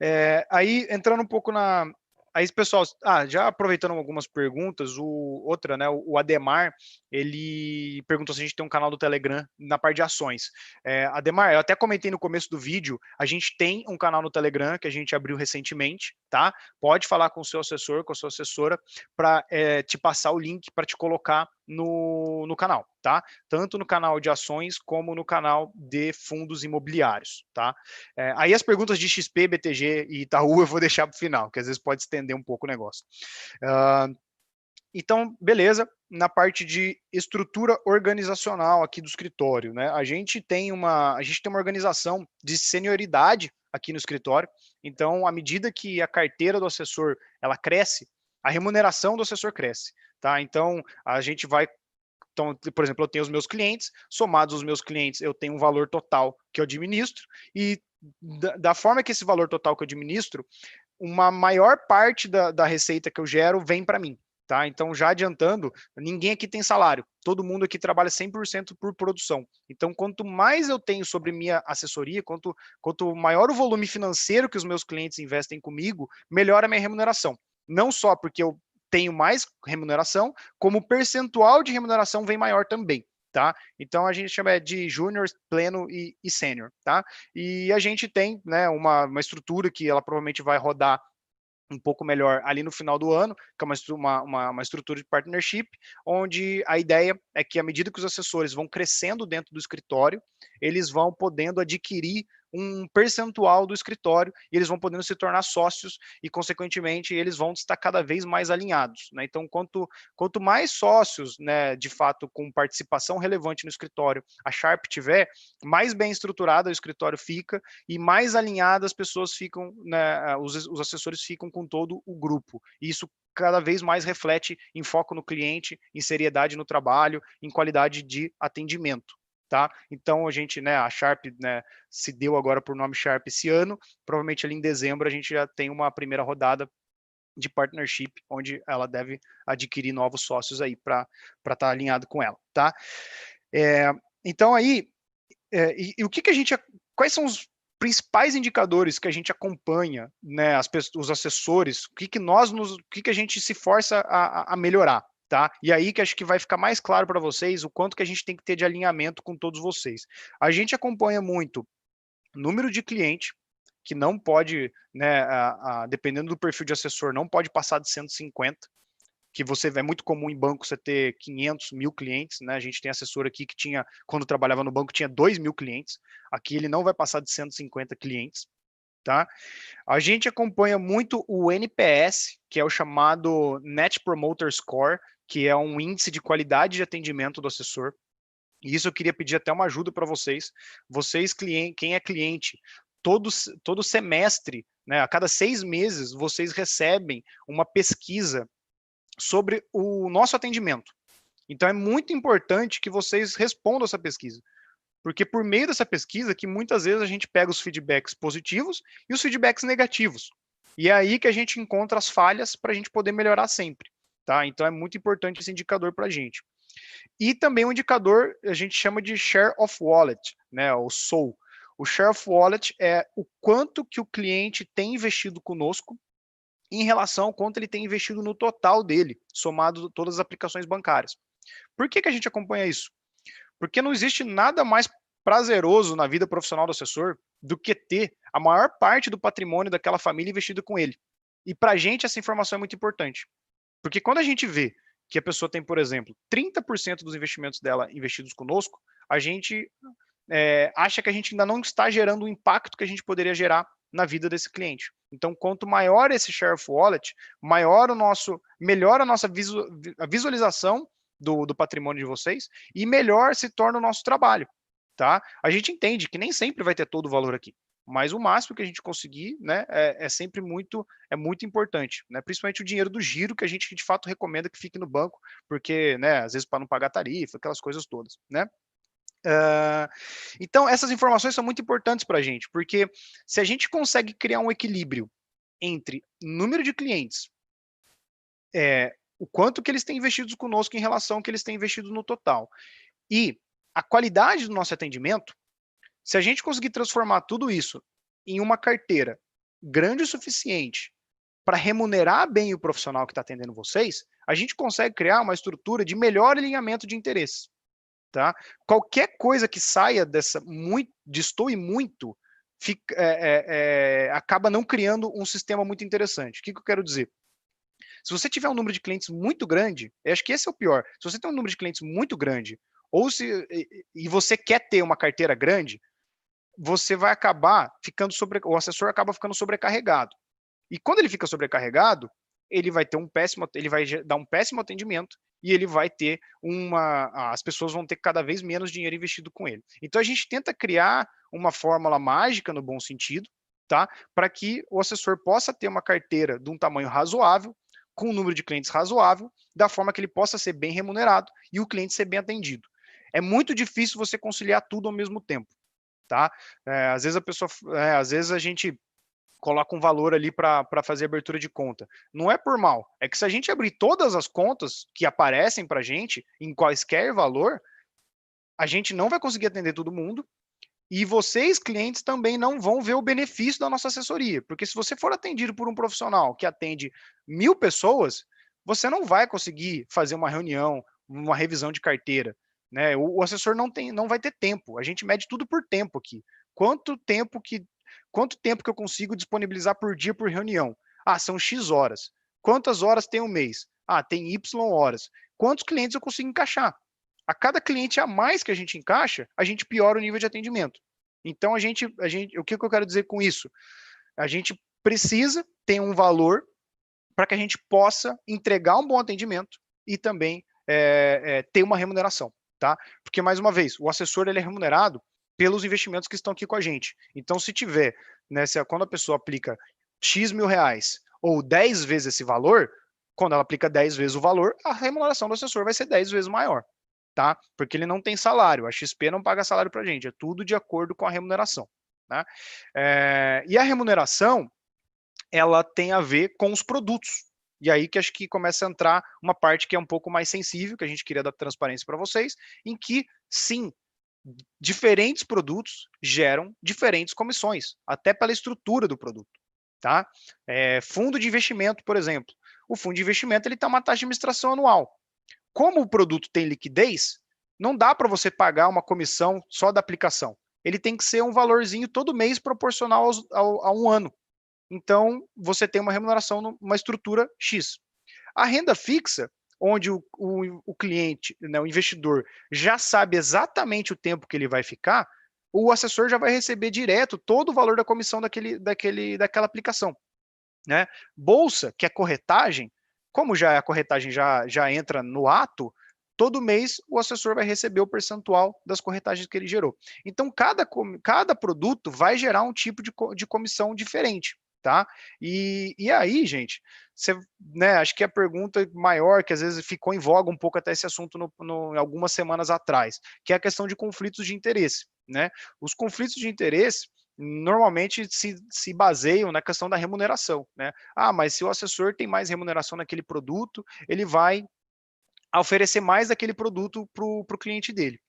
É, aí, entrando um pouco na, Aí, pessoal, ah, já aproveitando algumas perguntas, o outra, né, o Ademar, ele perguntou se a gente tem um canal do Telegram na parte de ações. É, Ademar, eu até comentei no começo do vídeo, a gente tem um canal no Telegram que a gente abriu recentemente, tá? Pode falar com o seu assessor, com a sua assessora, para é, te passar o link para te colocar no, no canal, tá? Tanto no canal de ações como no canal de fundos imobiliários, tá? É, aí as perguntas de XP, BTG e Itaú eu vou deixar para o final, que às vezes pode estender um pouco o negócio. Uh, então, beleza, na parte de estrutura organizacional aqui do escritório, né? A gente tem uma, a gente tem uma organização de senioridade aqui no escritório. Então, à medida que a carteira do assessor ela cresce, a remuneração do assessor cresce tá? Então, a gente vai então, por exemplo, eu tenho os meus clientes, somados os meus clientes, eu tenho um valor total que eu administro, e da, da forma que esse valor total que eu administro, uma maior parte da, da receita que eu gero vem para mim. Tá? Então, já adiantando, ninguém aqui tem salário, todo mundo aqui trabalha 100% por produção. Então, quanto mais eu tenho sobre minha assessoria, quanto, quanto maior o volume financeiro que os meus clientes investem comigo, melhor a minha remuneração. Não só porque eu tenho mais remuneração, como o percentual de remuneração vem maior também. Tá? Então a gente chama de júnior, pleno e, e sênior, tá? E a gente tem, né, uma, uma estrutura que ela provavelmente vai rodar um pouco melhor ali no final do ano, que é uma, uma, uma, estrutura de partnership, onde a ideia é que à medida que os assessores vão crescendo dentro do escritório, eles vão podendo adquirir um percentual do escritório e eles vão podendo se tornar sócios e, consequentemente, eles vão estar cada vez mais alinhados. Né? Então, quanto, quanto mais sócios, né, de fato, com participação relevante no escritório, a Sharp tiver, mais bem estruturada o escritório fica e mais alinhadas as pessoas ficam, né, os, os assessores ficam com todo o grupo. E isso cada vez mais reflete em foco no cliente, em seriedade no trabalho, em qualidade de atendimento tá? Então a gente, né, a Sharp, né, se deu agora por nome Sharp esse ano, provavelmente ali em dezembro a gente já tem uma primeira rodada de partnership, onde ela deve adquirir novos sócios aí para estar tá alinhado com ela, tá? É, então aí, é, e, e, o que que a gente, quais são os principais indicadores que a gente acompanha, né, as, os assessores, o que que nós, nos, o que que a gente se força a, a melhorar, tá? E aí que acho que vai ficar mais claro para vocês o quanto que a gente tem que ter de alinhamento com todos vocês. A gente acompanha muito número de cliente, que não pode, né, a, a, dependendo do perfil de assessor, não pode passar de 150, que você é muito comum em banco você ter 500 mil clientes, né? A gente tem assessor aqui que tinha, quando trabalhava no banco, tinha 2 mil clientes. Aqui ele não vai passar de 150 clientes tá? A gente acompanha muito o NPS, que é o chamado Net Promoter Score, que é um índice de qualidade de atendimento do assessor. E isso eu queria pedir até uma ajuda para vocês. Vocês, quem é cliente, todo, todo semestre, né, a cada seis meses, vocês recebem uma pesquisa sobre o nosso atendimento. Então é muito importante que vocês respondam essa pesquisa. Porque por meio dessa pesquisa que muitas vezes a gente pega os feedbacks positivos e os feedbacks negativos. E é aí que a gente encontra as falhas para a gente poder melhorar sempre. Tá? Então é muito importante esse indicador para a gente. E também um indicador a gente chama de share of wallet, né, o SOL. O share of wallet é o quanto que o cliente tem investido conosco em relação ao quanto ele tem investido no total dele, somado todas as aplicações bancárias. Por que, que a gente acompanha isso? Porque não existe nada mais prazeroso na vida profissional do assessor do que ter a maior parte do patrimônio daquela família investido com ele. E para a gente essa informação é muito importante. Porque quando a gente vê que a pessoa tem, por exemplo, 30% dos investimentos dela investidos conosco, a gente é, acha que a gente ainda não está gerando o impacto que a gente poderia gerar na vida desse cliente. Então, quanto maior esse share of wallet, maior o nosso, melhor a nossa visualização do, do patrimônio de vocês e melhor se torna o nosso trabalho, tá? A gente entende que nem sempre vai ter todo o valor aqui, mas o máximo que a gente conseguir, né, é, é, sempre muito, é muito importante, né? Principalmente o dinheiro do giro que a gente de fato recomenda que fique no banco, porque, né, às vezes para não pagar tarifa, aquelas coisas todas, né? Uh, então essas informações são muito importantes para a gente, porque se a gente consegue criar um equilíbrio entre número de clientes, é, o quanto que eles têm investido conosco em relação ao que eles têm investido no total. E a qualidade do nosso atendimento, se a gente conseguir transformar tudo isso em uma carteira grande o suficiente para remunerar bem o profissional que está atendendo vocês, a gente consegue criar uma estrutura de melhor alinhamento de interesses. Tá? Qualquer coisa que saia dessa muito, destoe muito, fica, é, é, é, acaba não criando um sistema muito interessante. O que, que eu quero dizer? Se você tiver um número de clientes muito grande, acho que esse é o pior. Se você tem um número de clientes muito grande, ou se e você quer ter uma carteira grande, você vai acabar ficando sobre o assessor acaba ficando sobrecarregado. E quando ele fica sobrecarregado, ele vai ter um péssimo, ele vai dar um péssimo atendimento e ele vai ter uma as pessoas vão ter cada vez menos dinheiro investido com ele. Então a gente tenta criar uma fórmula mágica no bom sentido, tá? Para que o assessor possa ter uma carteira de um tamanho razoável, com um número de clientes razoável, da forma que ele possa ser bem remunerado e o cliente ser bem atendido. É muito difícil você conciliar tudo ao mesmo tempo, tá? É, às vezes a pessoa, é, às vezes a gente coloca um valor ali para fazer abertura de conta. Não é por mal, é que se a gente abrir todas as contas que aparecem para a gente, em quaisquer valor, a gente não vai conseguir atender todo mundo, e vocês, clientes, também não vão ver o benefício da nossa assessoria. Porque se você for atendido por um profissional que atende mil pessoas, você não vai conseguir fazer uma reunião, uma revisão de carteira. Né? O, o assessor não, tem, não vai ter tempo. A gente mede tudo por tempo aqui. Quanto tempo que quanto tempo que eu consigo disponibilizar por dia por reunião? Ah, são X horas. Quantas horas tem um mês? Ah, tem Y horas. Quantos clientes eu consigo encaixar? A cada cliente a mais que a gente encaixa, a gente piora o nível de atendimento. Então a gente, a gente, o que, que eu quero dizer com isso? A gente precisa ter um valor para que a gente possa entregar um bom atendimento e também é, é, ter uma remuneração, tá? Porque mais uma vez, o assessor ele é remunerado pelos investimentos que estão aqui com a gente. Então, se tiver, né, se, quando a pessoa aplica X mil reais ou 10 vezes esse valor, quando ela aplica 10 vezes o valor, a remuneração do assessor vai ser 10 vezes maior tá? Porque ele não tem salário, a XP não paga salário para a gente, é tudo de acordo com a remuneração, né? É, e a remuneração, ela tem a ver com os produtos, e aí que acho que começa a entrar uma parte que é um pouco mais sensível, que a gente queria dar transparência para vocês, em que, sim, diferentes produtos geram diferentes comissões, até pela estrutura do produto, tá? É, fundo de investimento, por exemplo. O fundo de investimento ele tem uma taxa de administração anual como o produto tem liquidez, não dá para você pagar uma comissão só da aplicação. Ele tem que ser um valorzinho todo mês proporcional aos, ao, a um ano. Então, você tem uma remuneração numa estrutura X. A renda fixa, onde o, o, o cliente, né, o investidor, já sabe exatamente o tempo que ele vai ficar, o assessor já vai receber direto todo o valor da comissão daquele, daquele, daquela aplicação. Né? Bolsa, que é corretagem, como já a corretagem já, já entra no ato, todo mês o assessor vai receber o percentual das corretagens que ele gerou. Então, cada, cada produto vai gerar um tipo de, de comissão diferente, tá? E, e aí, gente, você, né, acho que a pergunta maior, que às vezes ficou em voga um pouco até esse assunto no, no, algumas semanas atrás, que é a questão de conflitos de interesse, né? Os conflitos de interesse, normalmente se, se baseiam na questão da remuneração, né? Ah, mas se o assessor tem mais remuneração naquele produto, ele vai oferecer mais daquele produto para o cliente dele.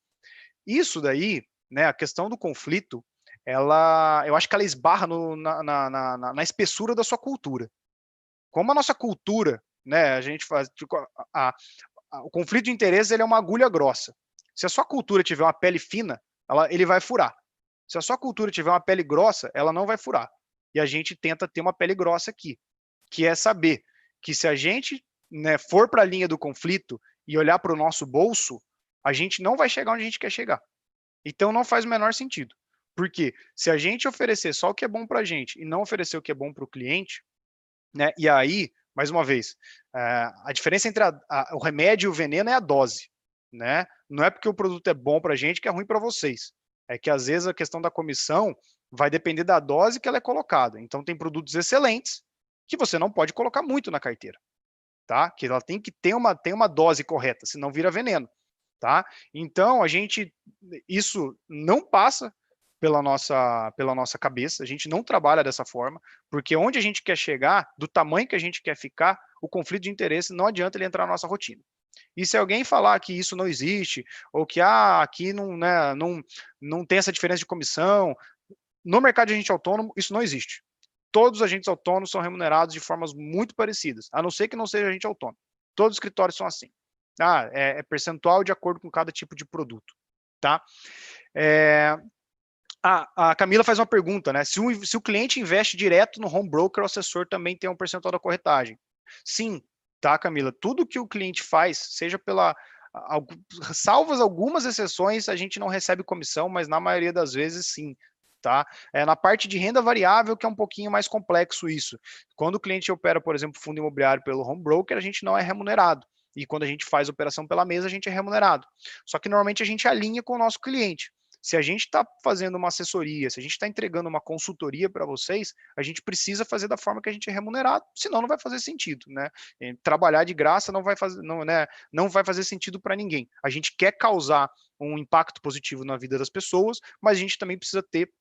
Isso daí, né, a questão do conflito, ela, eu acho que ela esbarra no, na, na, na, na, espessura da sua cultura. Como a nossa cultura, né, a gente faz, tipo, a, a, o conflito de interesses ele é uma agulha grossa. Se a sua cultura tiver uma pele fina, ela, ele vai furar. Se a sua cultura tiver uma pele grossa, ela não vai furar. E a gente tenta ter uma pele grossa aqui, que é saber que se a gente né, for para a linha do conflito e olhar para o nosso bolso, a gente não vai chegar onde a gente quer chegar. Então não faz o menor sentido. Porque se a gente oferecer só o que é bom para a gente e não oferecer o que é bom para o cliente, né, e aí, mais uma vez, é, a diferença entre a, a, o remédio e o veneno é a dose. Né? Não é porque o produto é bom para a gente que é ruim para vocês. É que às vezes a questão da comissão vai depender da dose que ela é colocada. Então tem produtos excelentes que você não pode colocar muito na carteira, tá? Que ela tem que ter uma tem uma dose correta, senão vira veneno, tá? Então a gente isso não passa pela nossa pela nossa cabeça, a gente não trabalha dessa forma, porque onde a gente quer chegar, do tamanho que a gente quer ficar, o conflito de interesse não adianta ele entrar na nossa rotina. E se alguém falar que isso não existe, ou que ah, aqui não, né, não, não tem essa diferença de comissão, no mercado de agente autônomo, isso não existe. Todos os agentes autônomos são remunerados de formas muito parecidas, a não ser que não seja agente autônomo. Todos os escritórios são assim. Ah, é, é percentual de acordo com cada tipo de produto. Tá? É, a, a, Camila faz uma pergunta, né? Se o, se o cliente investe direto no home broker, o assessor também tem um percentual da corretagem. Sim, tá, Camila? Tudo que o cliente faz, seja pela. Salvas algumas exceções, a gente não recebe comissão, mas na maioria das vezes sim. Tá? É, na parte de renda variável, que é um pouquinho mais complexo isso. Quando o cliente opera, por exemplo, fundo imobiliário pelo home broker, a gente não é remunerado. E quando a gente faz operação pela mesa, a gente é remunerado. Só que normalmente a gente alinha com o nosso cliente. Se a gente está fazendo uma assessoria, se a gente está entregando uma consultoria para vocês, a gente precisa fazer da forma que a gente é remunerado, senão não vai fazer sentido, né? Trabalhar de graça não vai fazer, não, né, não vai fazer sentido para ninguém. A gente quer causar um impacto positivo na vida das pessoas, mas a gente também precisa ter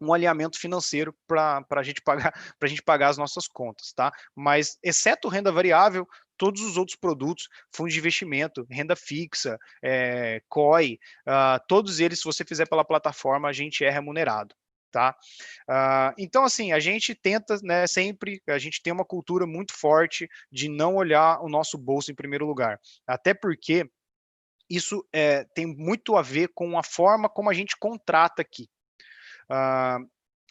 um alinhamento financeiro para a gente pagar para a gente pagar as nossas contas, tá? Mas exceto renda variável, todos os outros produtos, fundos de investimento, renda fixa, é, COI, uh, todos eles, se você fizer pela plataforma, a gente é remunerado. Tá? Uh, então, assim, a gente tenta, né, sempre, a gente tem uma cultura muito forte de não olhar o nosso bolso em primeiro lugar. Até porque isso é, tem muito a ver com a forma como a gente contrata aqui. Uh,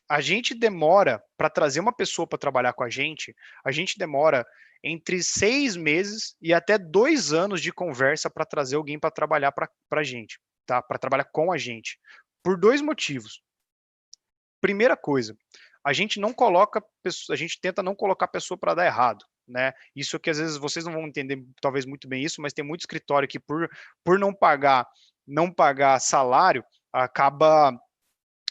a gente demora para trazer uma pessoa para trabalhar com a gente, a gente demora entre seis meses e até dois anos de conversa para trazer alguém para trabalhar para a gente, tá? Para trabalhar com a gente. Por dois motivos. Primeira coisa, a gente não coloca, a gente tenta não colocar a pessoa para dar errado. Né? Isso que às vezes vocês não vão entender talvez muito bem isso, mas tem muito escritório que por, por não pagar não pagar salário acaba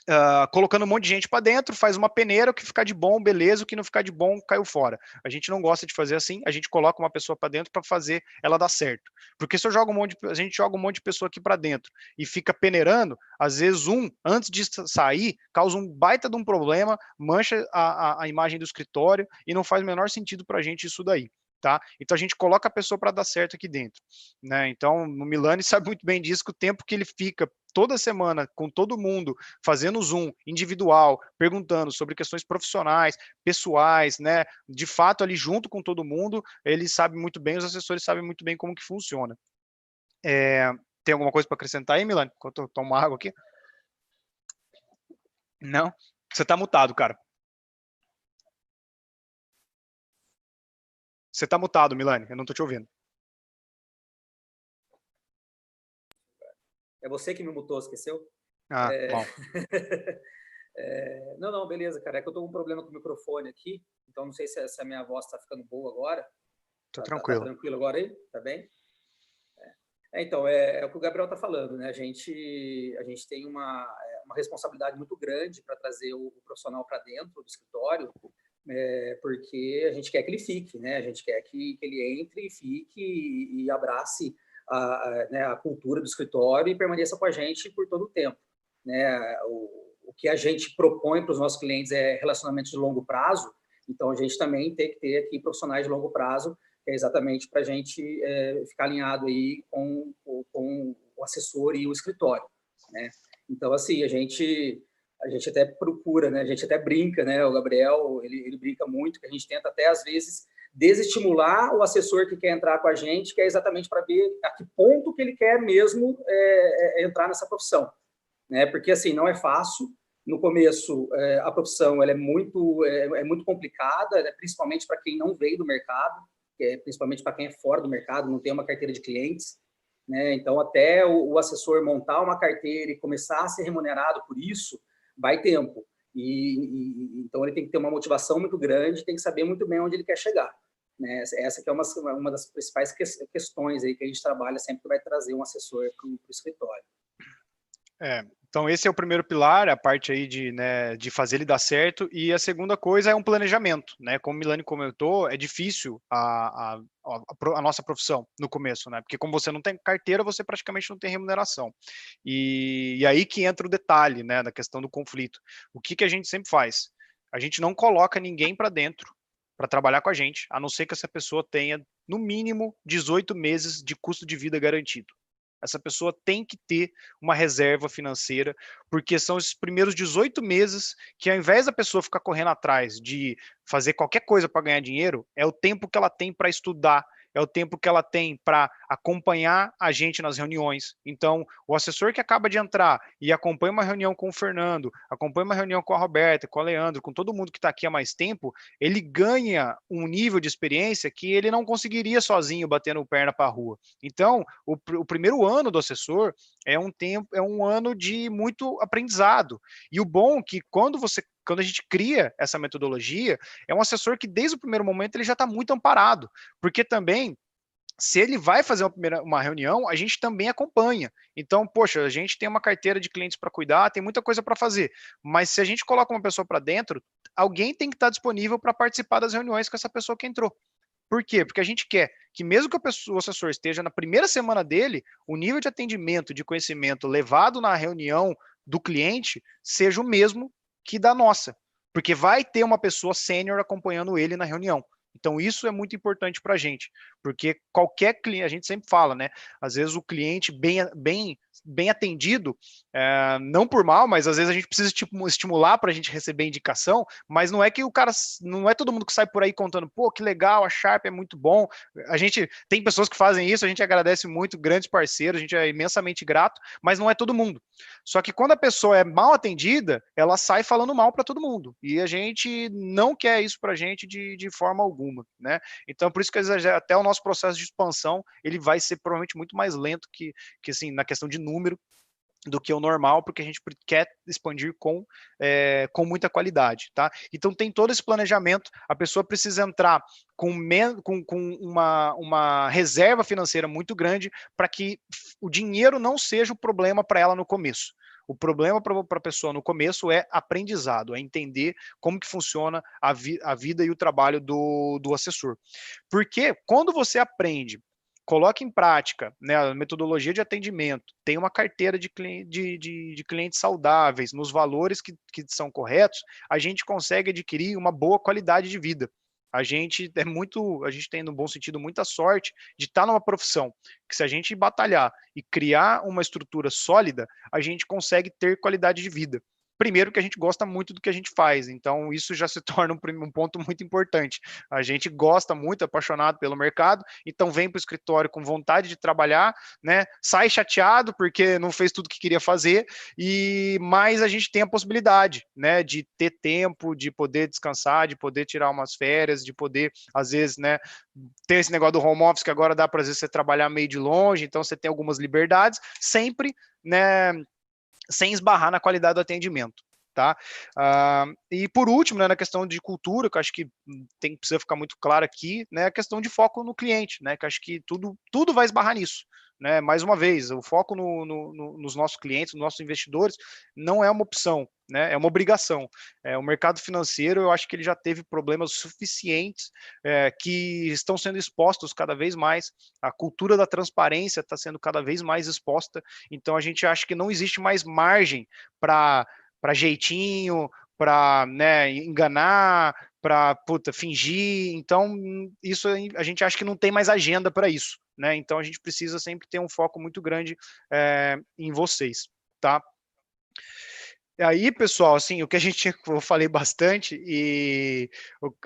Uh, colocando um monte de gente para dentro, faz uma peneira, o que ficar de bom, beleza, o que não ficar de bom, caiu fora. A gente não gosta de fazer assim, a gente coloca uma pessoa para dentro para fazer ela dar certo. Porque se eu jogo um monte de, a gente joga um monte de pessoa aqui para dentro e fica peneirando, às vezes um, antes de sair, causa um baita de um problema, mancha a, a, a imagem do escritório e não faz o menor sentido para a gente isso daí. Tá? Então a gente coloca a pessoa para dar certo aqui dentro, né? Então o Milani sabe muito bem disso que o tempo que ele fica toda semana com todo mundo, fazendo Zoom individual, perguntando sobre questões profissionais, pessoais, né? De fato, ali junto com todo mundo, ele sabe muito bem, os assessores sabem muito bem como que funciona. É, tem alguma coisa para acrescentar aí, Milani? Enquanto eu tomo água aqui. Não? Você está mutado, cara. Você está mutado, Milani. Eu não estou te ouvindo. É você que me mutou, esqueceu? Ah, é... bom. é... Não, não, beleza, cara. É que eu tô com um problema com o microfone aqui, então não sei se, a minha voz está ficando boa agora. Tô tá, tranquilo. Tá, tá, tranquilo agora aí? Tá bem? É. é então, é, é, o que o Gabriel tá falando, né? A gente, a gente tem uma, é, uma responsabilidade muito grande para trazer o, o profissional para dentro do escritório, é, porque a gente quer que ele fique, né? A gente quer que, que ele entre e fique e, e abrace a, a, né, a, cultura do escritório e permaneça com a gente por todo o tempo. Né? O, o que a gente propõe para os nossos clientes é relacionamentos de longo prazo, então a gente também tem que ter aqui profissionais de longo prazo, é exatamente para a gente é, ficar alinhado aí com, com o assessor e o escritório. Né? Então, assim, a gente a gente até procura, né? A gente até brinca, né? O Gabriel, ele, ele brinca muito, que a gente tenta até às vezes desestimular o assessor que quer entrar com a gente, que é exatamente para ver a que ponto que ele quer mesmo é, é, entrar nessa profissão, né? Porque assim não é fácil. No começo, é, a profissão ela é muito é, é muito complicada, né? principalmente para quem não veio do mercado, é, principalmente para quem é fora do mercado, não tem uma carteira de clientes. Né? Então, até o, o assessor montar uma carteira e começar a ser remunerado por isso, vai tempo. E, e, então ele tem que ter uma motivação muito grande, tem que saber muito bem onde ele quer chegar. Né? Essa que é uma, uma das principais questões aí que a gente trabalha sempre que vai trazer um assessor para o escritório. É, então esse é o primeiro pilar, a parte aí de, né, de fazer ele dar certo, e a segunda coisa é um planejamento, né? Como Milani comentou, é difícil a, a, a, a, nossa profissão no começo, né? Porque como você não tem carteira, você praticamente não tem remuneração. E, e aí que entra o detalhe, né, da questão do conflito. O que, que a gente sempre faz? A gente não coloca ninguém para dentro para trabalhar com a gente, a não ser que essa pessoa tenha no mínimo 18 meses de custo de vida garantido. Essa pessoa tem que ter uma reserva financeira, porque são esses primeiros 18 meses que, ao invés da pessoa ficar correndo atrás de fazer qualquer coisa para ganhar dinheiro, é o tempo que ela tem para estudar, é o tempo que ela tem para acompanhar a gente nas reuniões. Então, o assessor que acaba de entrar e acompanha uma reunião com o Fernando, acompanha uma reunião com a Roberta, com o Leandro, com todo mundo que está aqui há mais tempo, ele ganha um nível de experiência que ele não conseguiria sozinho batendo perna para a rua. Então, o, o primeiro ano do assessor é um tempo, é um ano de muito aprendizado. E o bom é que quando você quando a gente cria essa metodologia, é um assessor que desde o primeiro momento ele já está muito amparado, porque também se ele vai fazer uma, primeira, uma reunião, a gente também acompanha. Então, poxa, a gente tem uma carteira de clientes para cuidar, tem muita coisa para fazer. Mas se a gente coloca uma pessoa para dentro, alguém tem que estar tá disponível para participar das reuniões com essa pessoa que entrou. Por quê? Porque a gente quer que, mesmo que pessoa, o assessor esteja na primeira semana dele, o nível de atendimento, de conhecimento levado na reunião do cliente seja o mesmo que da nossa, porque vai ter uma pessoa sênior acompanhando ele na reunião. Então, isso é muito importante para a gente, porque qualquer cliente, a gente sempre fala, né? Às vezes o cliente bem, bem bem atendido, é, não por mal, mas às vezes a gente precisa tipo, estimular para a gente receber indicação, mas não é que o cara, não é todo mundo que sai por aí contando, pô, que legal, a Sharp é muito bom. A gente tem pessoas que fazem isso, a gente agradece muito, grandes parceiros, a gente é imensamente grato, mas não é todo mundo. Só que quando a pessoa é mal atendida, ela sai falando mal para todo mundo, e a gente não quer isso para a gente de, de forma alguma, né? Então, por isso que até o nosso processo de expansão, ele vai ser provavelmente muito mais lento que, que assim, na questão de número do que o normal, porque a gente quer expandir com, é, com muita qualidade, tá? Então tem todo esse planejamento, a pessoa precisa entrar com, com, com uma, uma reserva financeira muito grande para que o dinheiro não seja o problema para ela no começo. O problema para a pessoa no começo é aprendizado, é entender como que funciona a, vi, a vida e o trabalho do, do assessor. Porque quando você aprende coloca em prática né, a metodologia de atendimento, tem uma carteira de, de, de, de clientes saudáveis, nos valores que, que são corretos, a gente consegue adquirir uma boa qualidade de vida. A gente é muito, a gente tem no bom sentido muita sorte de estar numa profissão que se a gente batalhar e criar uma estrutura sólida, a gente consegue ter qualidade de vida primeiro que a gente gosta muito do que a gente faz, então isso já se torna um, um ponto muito importante. A gente gosta muito, apaixonado pelo mercado, então vem para o escritório com vontade de trabalhar, né? Sai chateado porque não fez tudo que queria fazer, e mais a gente tem a possibilidade, né, de ter tempo, de poder descansar, de poder tirar umas férias, de poder, às vezes, né, ter esse negócio do home office que agora dá para às vezes você trabalhar meio de longe, então você tem algumas liberdades, sempre, né, sem esbarrar na qualidade do atendimento. Tá? Uh, e por último, né, na questão de cultura, que eu acho que tem precisa ficar muito claro aqui, né, a questão de foco no cliente, né, que acho que tudo, tudo vai esbarrar nisso. Né? Mais uma vez, o foco no, no, no, nos nossos clientes, nos nossos investidores, não é uma opção, né? é uma obrigação. É, o mercado financeiro, eu acho que ele já teve problemas suficientes é, que estão sendo expostos cada vez mais. A cultura da transparência está sendo cada vez mais exposta. Então, a gente acha que não existe mais margem para jeitinho, para né, enganar, para fingir. Então, isso a gente acha que não tem mais agenda para isso né? Então a gente precisa sempre ter um foco muito grande é, em vocês, tá? Aí, pessoal, assim, o que a gente eu falei bastante e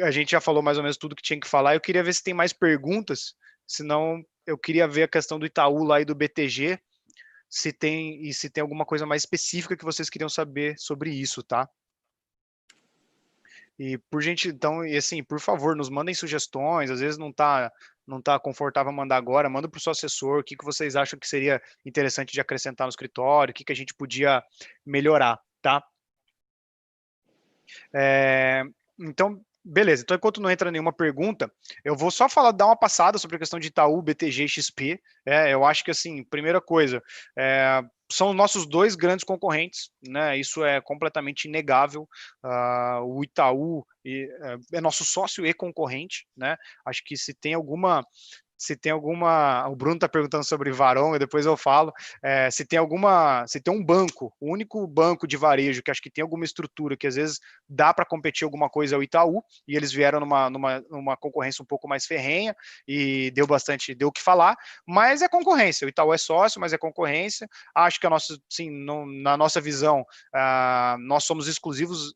a gente já falou mais ou menos tudo que tinha que falar. Eu queria ver se tem mais perguntas, senão eu queria ver a questão do Itaú lá e do BTG, se tem e se tem alguma coisa mais específica que vocês queriam saber sobre isso, tá? E por gente, então, e assim, por favor, nos mandem sugestões. Às vezes não está não tá confortável mandar agora, manda para o seu assessor. O que, que vocês acham que seria interessante de acrescentar no escritório? O que, que a gente podia melhorar, tá? É, então, beleza. Então, enquanto não entra nenhuma pergunta, eu vou só falar, dar uma passada sobre a questão de Itaú, BTG XP. É, eu acho que, assim, primeira coisa, é, são nossos dois grandes concorrentes, né? Isso é completamente inegável. Uh, o Itaú é, é nosso sócio e concorrente, né? Acho que se tem alguma se tem alguma. O Bruno está perguntando sobre Varão, e depois eu falo. É, se tem alguma. Se tem um banco, o único banco de varejo que acho que tem alguma estrutura que às vezes dá para competir alguma coisa é o Itaú, e eles vieram numa, numa, numa concorrência um pouco mais ferrenha e deu bastante, deu o que falar, mas é concorrência. O Itaú é sócio, mas é concorrência. Acho que a nossa, sim, no, na nossa visão, uh, nós somos exclusivos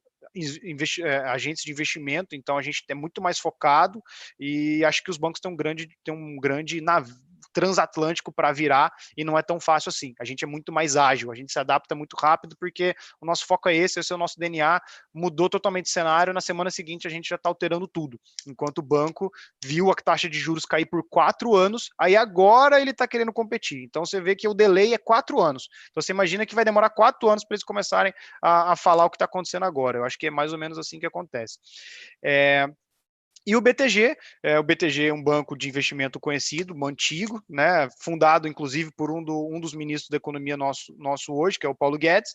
agentes de investimento, então a gente é muito mais focado e acho que os bancos têm um grande, têm um grande navio transatlântico para virar e não é tão fácil assim. A gente é muito mais ágil, a gente se adapta muito rápido porque o nosso foco é esse, esse é o nosso DNA. Mudou totalmente o cenário, na semana seguinte a gente já está alterando tudo. Enquanto o banco viu a taxa de juros cair por quatro anos, aí agora ele está querendo competir. Então você vê que o delay é quatro anos. Então você imagina que vai demorar quatro anos para eles começarem a, a, falar o que está acontecendo agora. Eu acho que é mais ou menos assim que acontece. É, E o BTG, é, o BTG é um banco de investimento conhecido, antigo, né, fundado inclusive por um, do, um dos ministros da economia nosso, nosso hoje, que é o Paulo Guedes.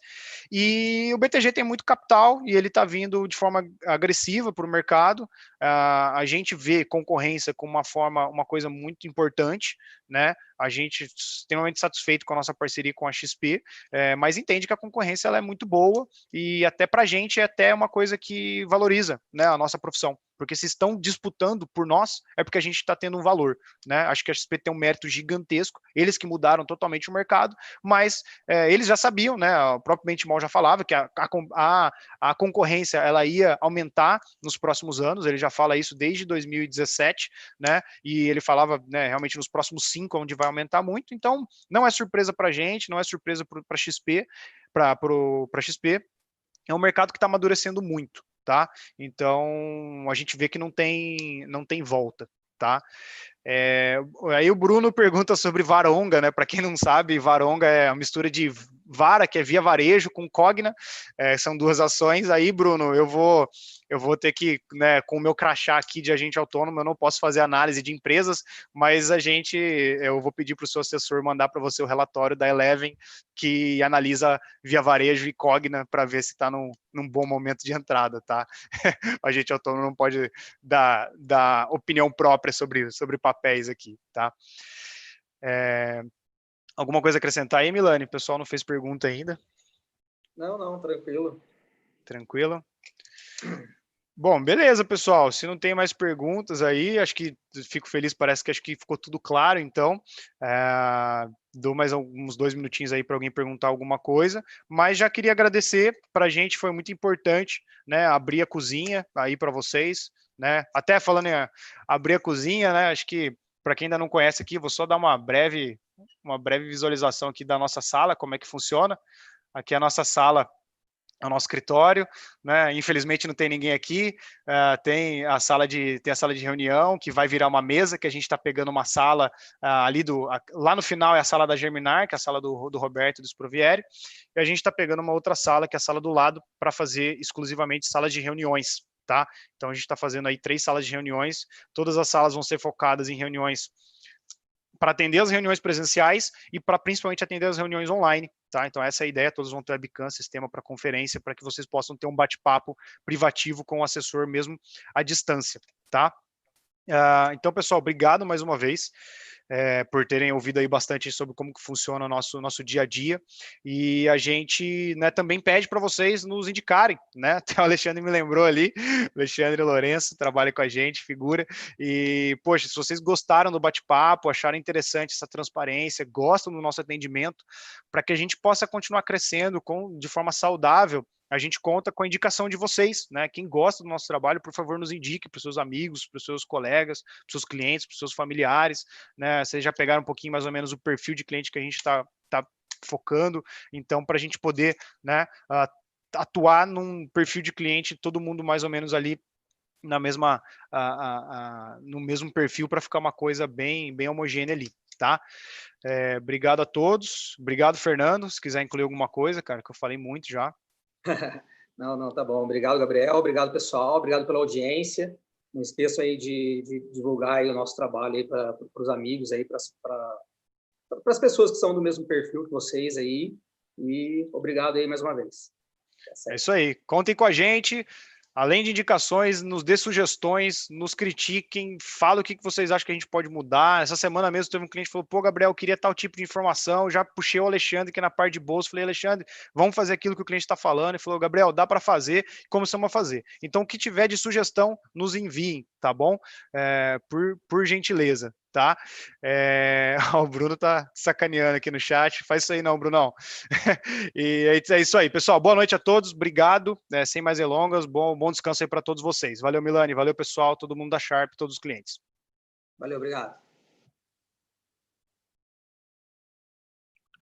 E o BTG tem muito capital e ele está vindo de forma agressiva para o mercado. Uh, a gente vê concorrência como uma forma, uma coisa muito importante, né? A gente extremamente satisfeito com a nossa parceria com a XP, é, mas entende que a concorrência ela é muito boa e até para a gente é até uma coisa que valoriza, né, a nossa profissão porque se estão disputando por nós, é porque a gente está tendo um valor, né? Acho que a XP tem um mérito gigantesco, eles que mudaram totalmente o mercado, mas é, eles já sabiam, né? O próprio Benchimol já falava que a, a, a, concorrência ela ia aumentar nos próximos anos, ele já fala isso desde 2017, né? E ele falava, né, realmente nos próximos cinco, onde vai aumentar muito, então não é surpresa para a gente, não é surpresa para a XP, para XP, é um mercado que está amadurecendo muito, tá? Então a gente vê que não tem não tem volta, tá? É, aí o Bruno pergunta sobre Varonga, né? Para quem não sabe, Varonga é a mistura de Vara, que é via varejo, com Cogna, é, são duas ações. Aí, Bruno, eu vou eu vou ter que, né, com o meu crachá aqui de agente autônomo, eu não posso fazer análise de empresas, mas a gente, eu vou pedir para o seu assessor mandar para você o relatório da Eleven, que analisa via varejo e Cogna para ver se está num, num bom momento de entrada, tá? a gente autônomo não pode dar, dar opinião própria sobre, sobre papéis aqui, tá? É, alguma coisa a acrescentar aí, Milani? O pessoal não fez pergunta ainda. Não, não, tranquilo. Tranquilo? Bom, beleza, pessoal. Se não tem mais perguntas aí, acho que fico feliz, parece que acho que ficou tudo claro, então. É, dou mais uns dois minutinhos aí para alguém perguntar alguma coisa, mas já queria agradecer, para a gente foi muito importante, né, abrir a cozinha aí para vocês, né, até falando em abrir a cozinha, né, acho que para quem ainda não conhece aqui, vou só dar uma breve, uma breve visualização aqui da nossa sala, como é que funciona. Aqui é a nossa sala é o nosso escritório, né? Infelizmente não tem ninguém aqui. Uh, tem a sala de tem a sala de reunião que vai virar uma mesa que a gente está pegando uma sala uh, ali do lá no final é a sala da Germinar, que é a sala do, do Roberto do Sprovieri, e a gente está pegando uma outra sala que é a sala do lado para fazer exclusivamente salas de reuniões, tá? Então a gente está fazendo aí três salas de reuniões. Todas as salas vão ser focadas em reuniões para atender as reuniões presenciais e para principalmente atender as reuniões online, tá? Então essa é a ideia, todos vão ter webcam, sistema para conferência, para que vocês possam ter um bate-papo privativo com o assessor mesmo à distância, tá? Uh, então, pessoal, obrigado mais uma vez é, por terem ouvido aí bastante sobre como que funciona o nosso, nosso dia a dia. E a gente né, também pede para vocês nos indicarem, né? Até o Alexandre me lembrou ali, Alexandre Lourenço trabalha com a gente, figura. E, poxa, se vocês gostaram do bate-papo, acharam interessante essa transparência, gostam do nosso atendimento, para que a gente possa continuar crescendo com, de forma saudável a gente conta com a indicação de vocês, né? Quem gosta do nosso trabalho, por favor, nos indique para os seus amigos, para os seus colegas, para os seus clientes, para os seus familiares, né? Vocês já pegaram um pouquinho mais ou menos o perfil de cliente que a gente está tá focando, então, para a gente poder, né, atuar num perfil de cliente, todo mundo mais ou menos ali na mesma, no mesmo perfil para ficar uma coisa bem, bem homogênea ali, tá? É, obrigado a todos, obrigado, Fernando, se quiser incluir alguma coisa, cara, que eu falei muito já. não, não, tá bom. Obrigado, Gabriel. Obrigado, pessoal. Obrigado pela audiência. Não esqueçam aí de, de divulgar aí o nosso trabalho aí para os amigos aí, para as pessoas que são do mesmo perfil que vocês aí. E obrigado aí mais uma vez. É isso aí. Contem com a gente. Além de indicações, nos dê sugestões, nos critiquem, fala o que vocês acham que a gente pode mudar. Essa semana mesmo teve um cliente que falou: pô, Gabriel, eu queria tal tipo de informação. Já puxei o Alexandre aqui na parte de bolsa. Falei, Alexandre, vamos fazer aquilo que o cliente está falando. Ele falou: Gabriel, dá para fazer. Começamos a fazer. Então, o que tiver de sugestão, nos enviem, tá bom? É, por, por gentileza tá? É... o Bruno tá sacaneando aqui no chat, faz isso aí não, Brunão. e é isso aí, pessoal, boa noite a todos, obrigado, é, sem mais delongas, bom, bom descanso aí para todos vocês. Valeu, Milani, valeu, pessoal, todo mundo da Sharp, todos os clientes. Valeu, obrigado.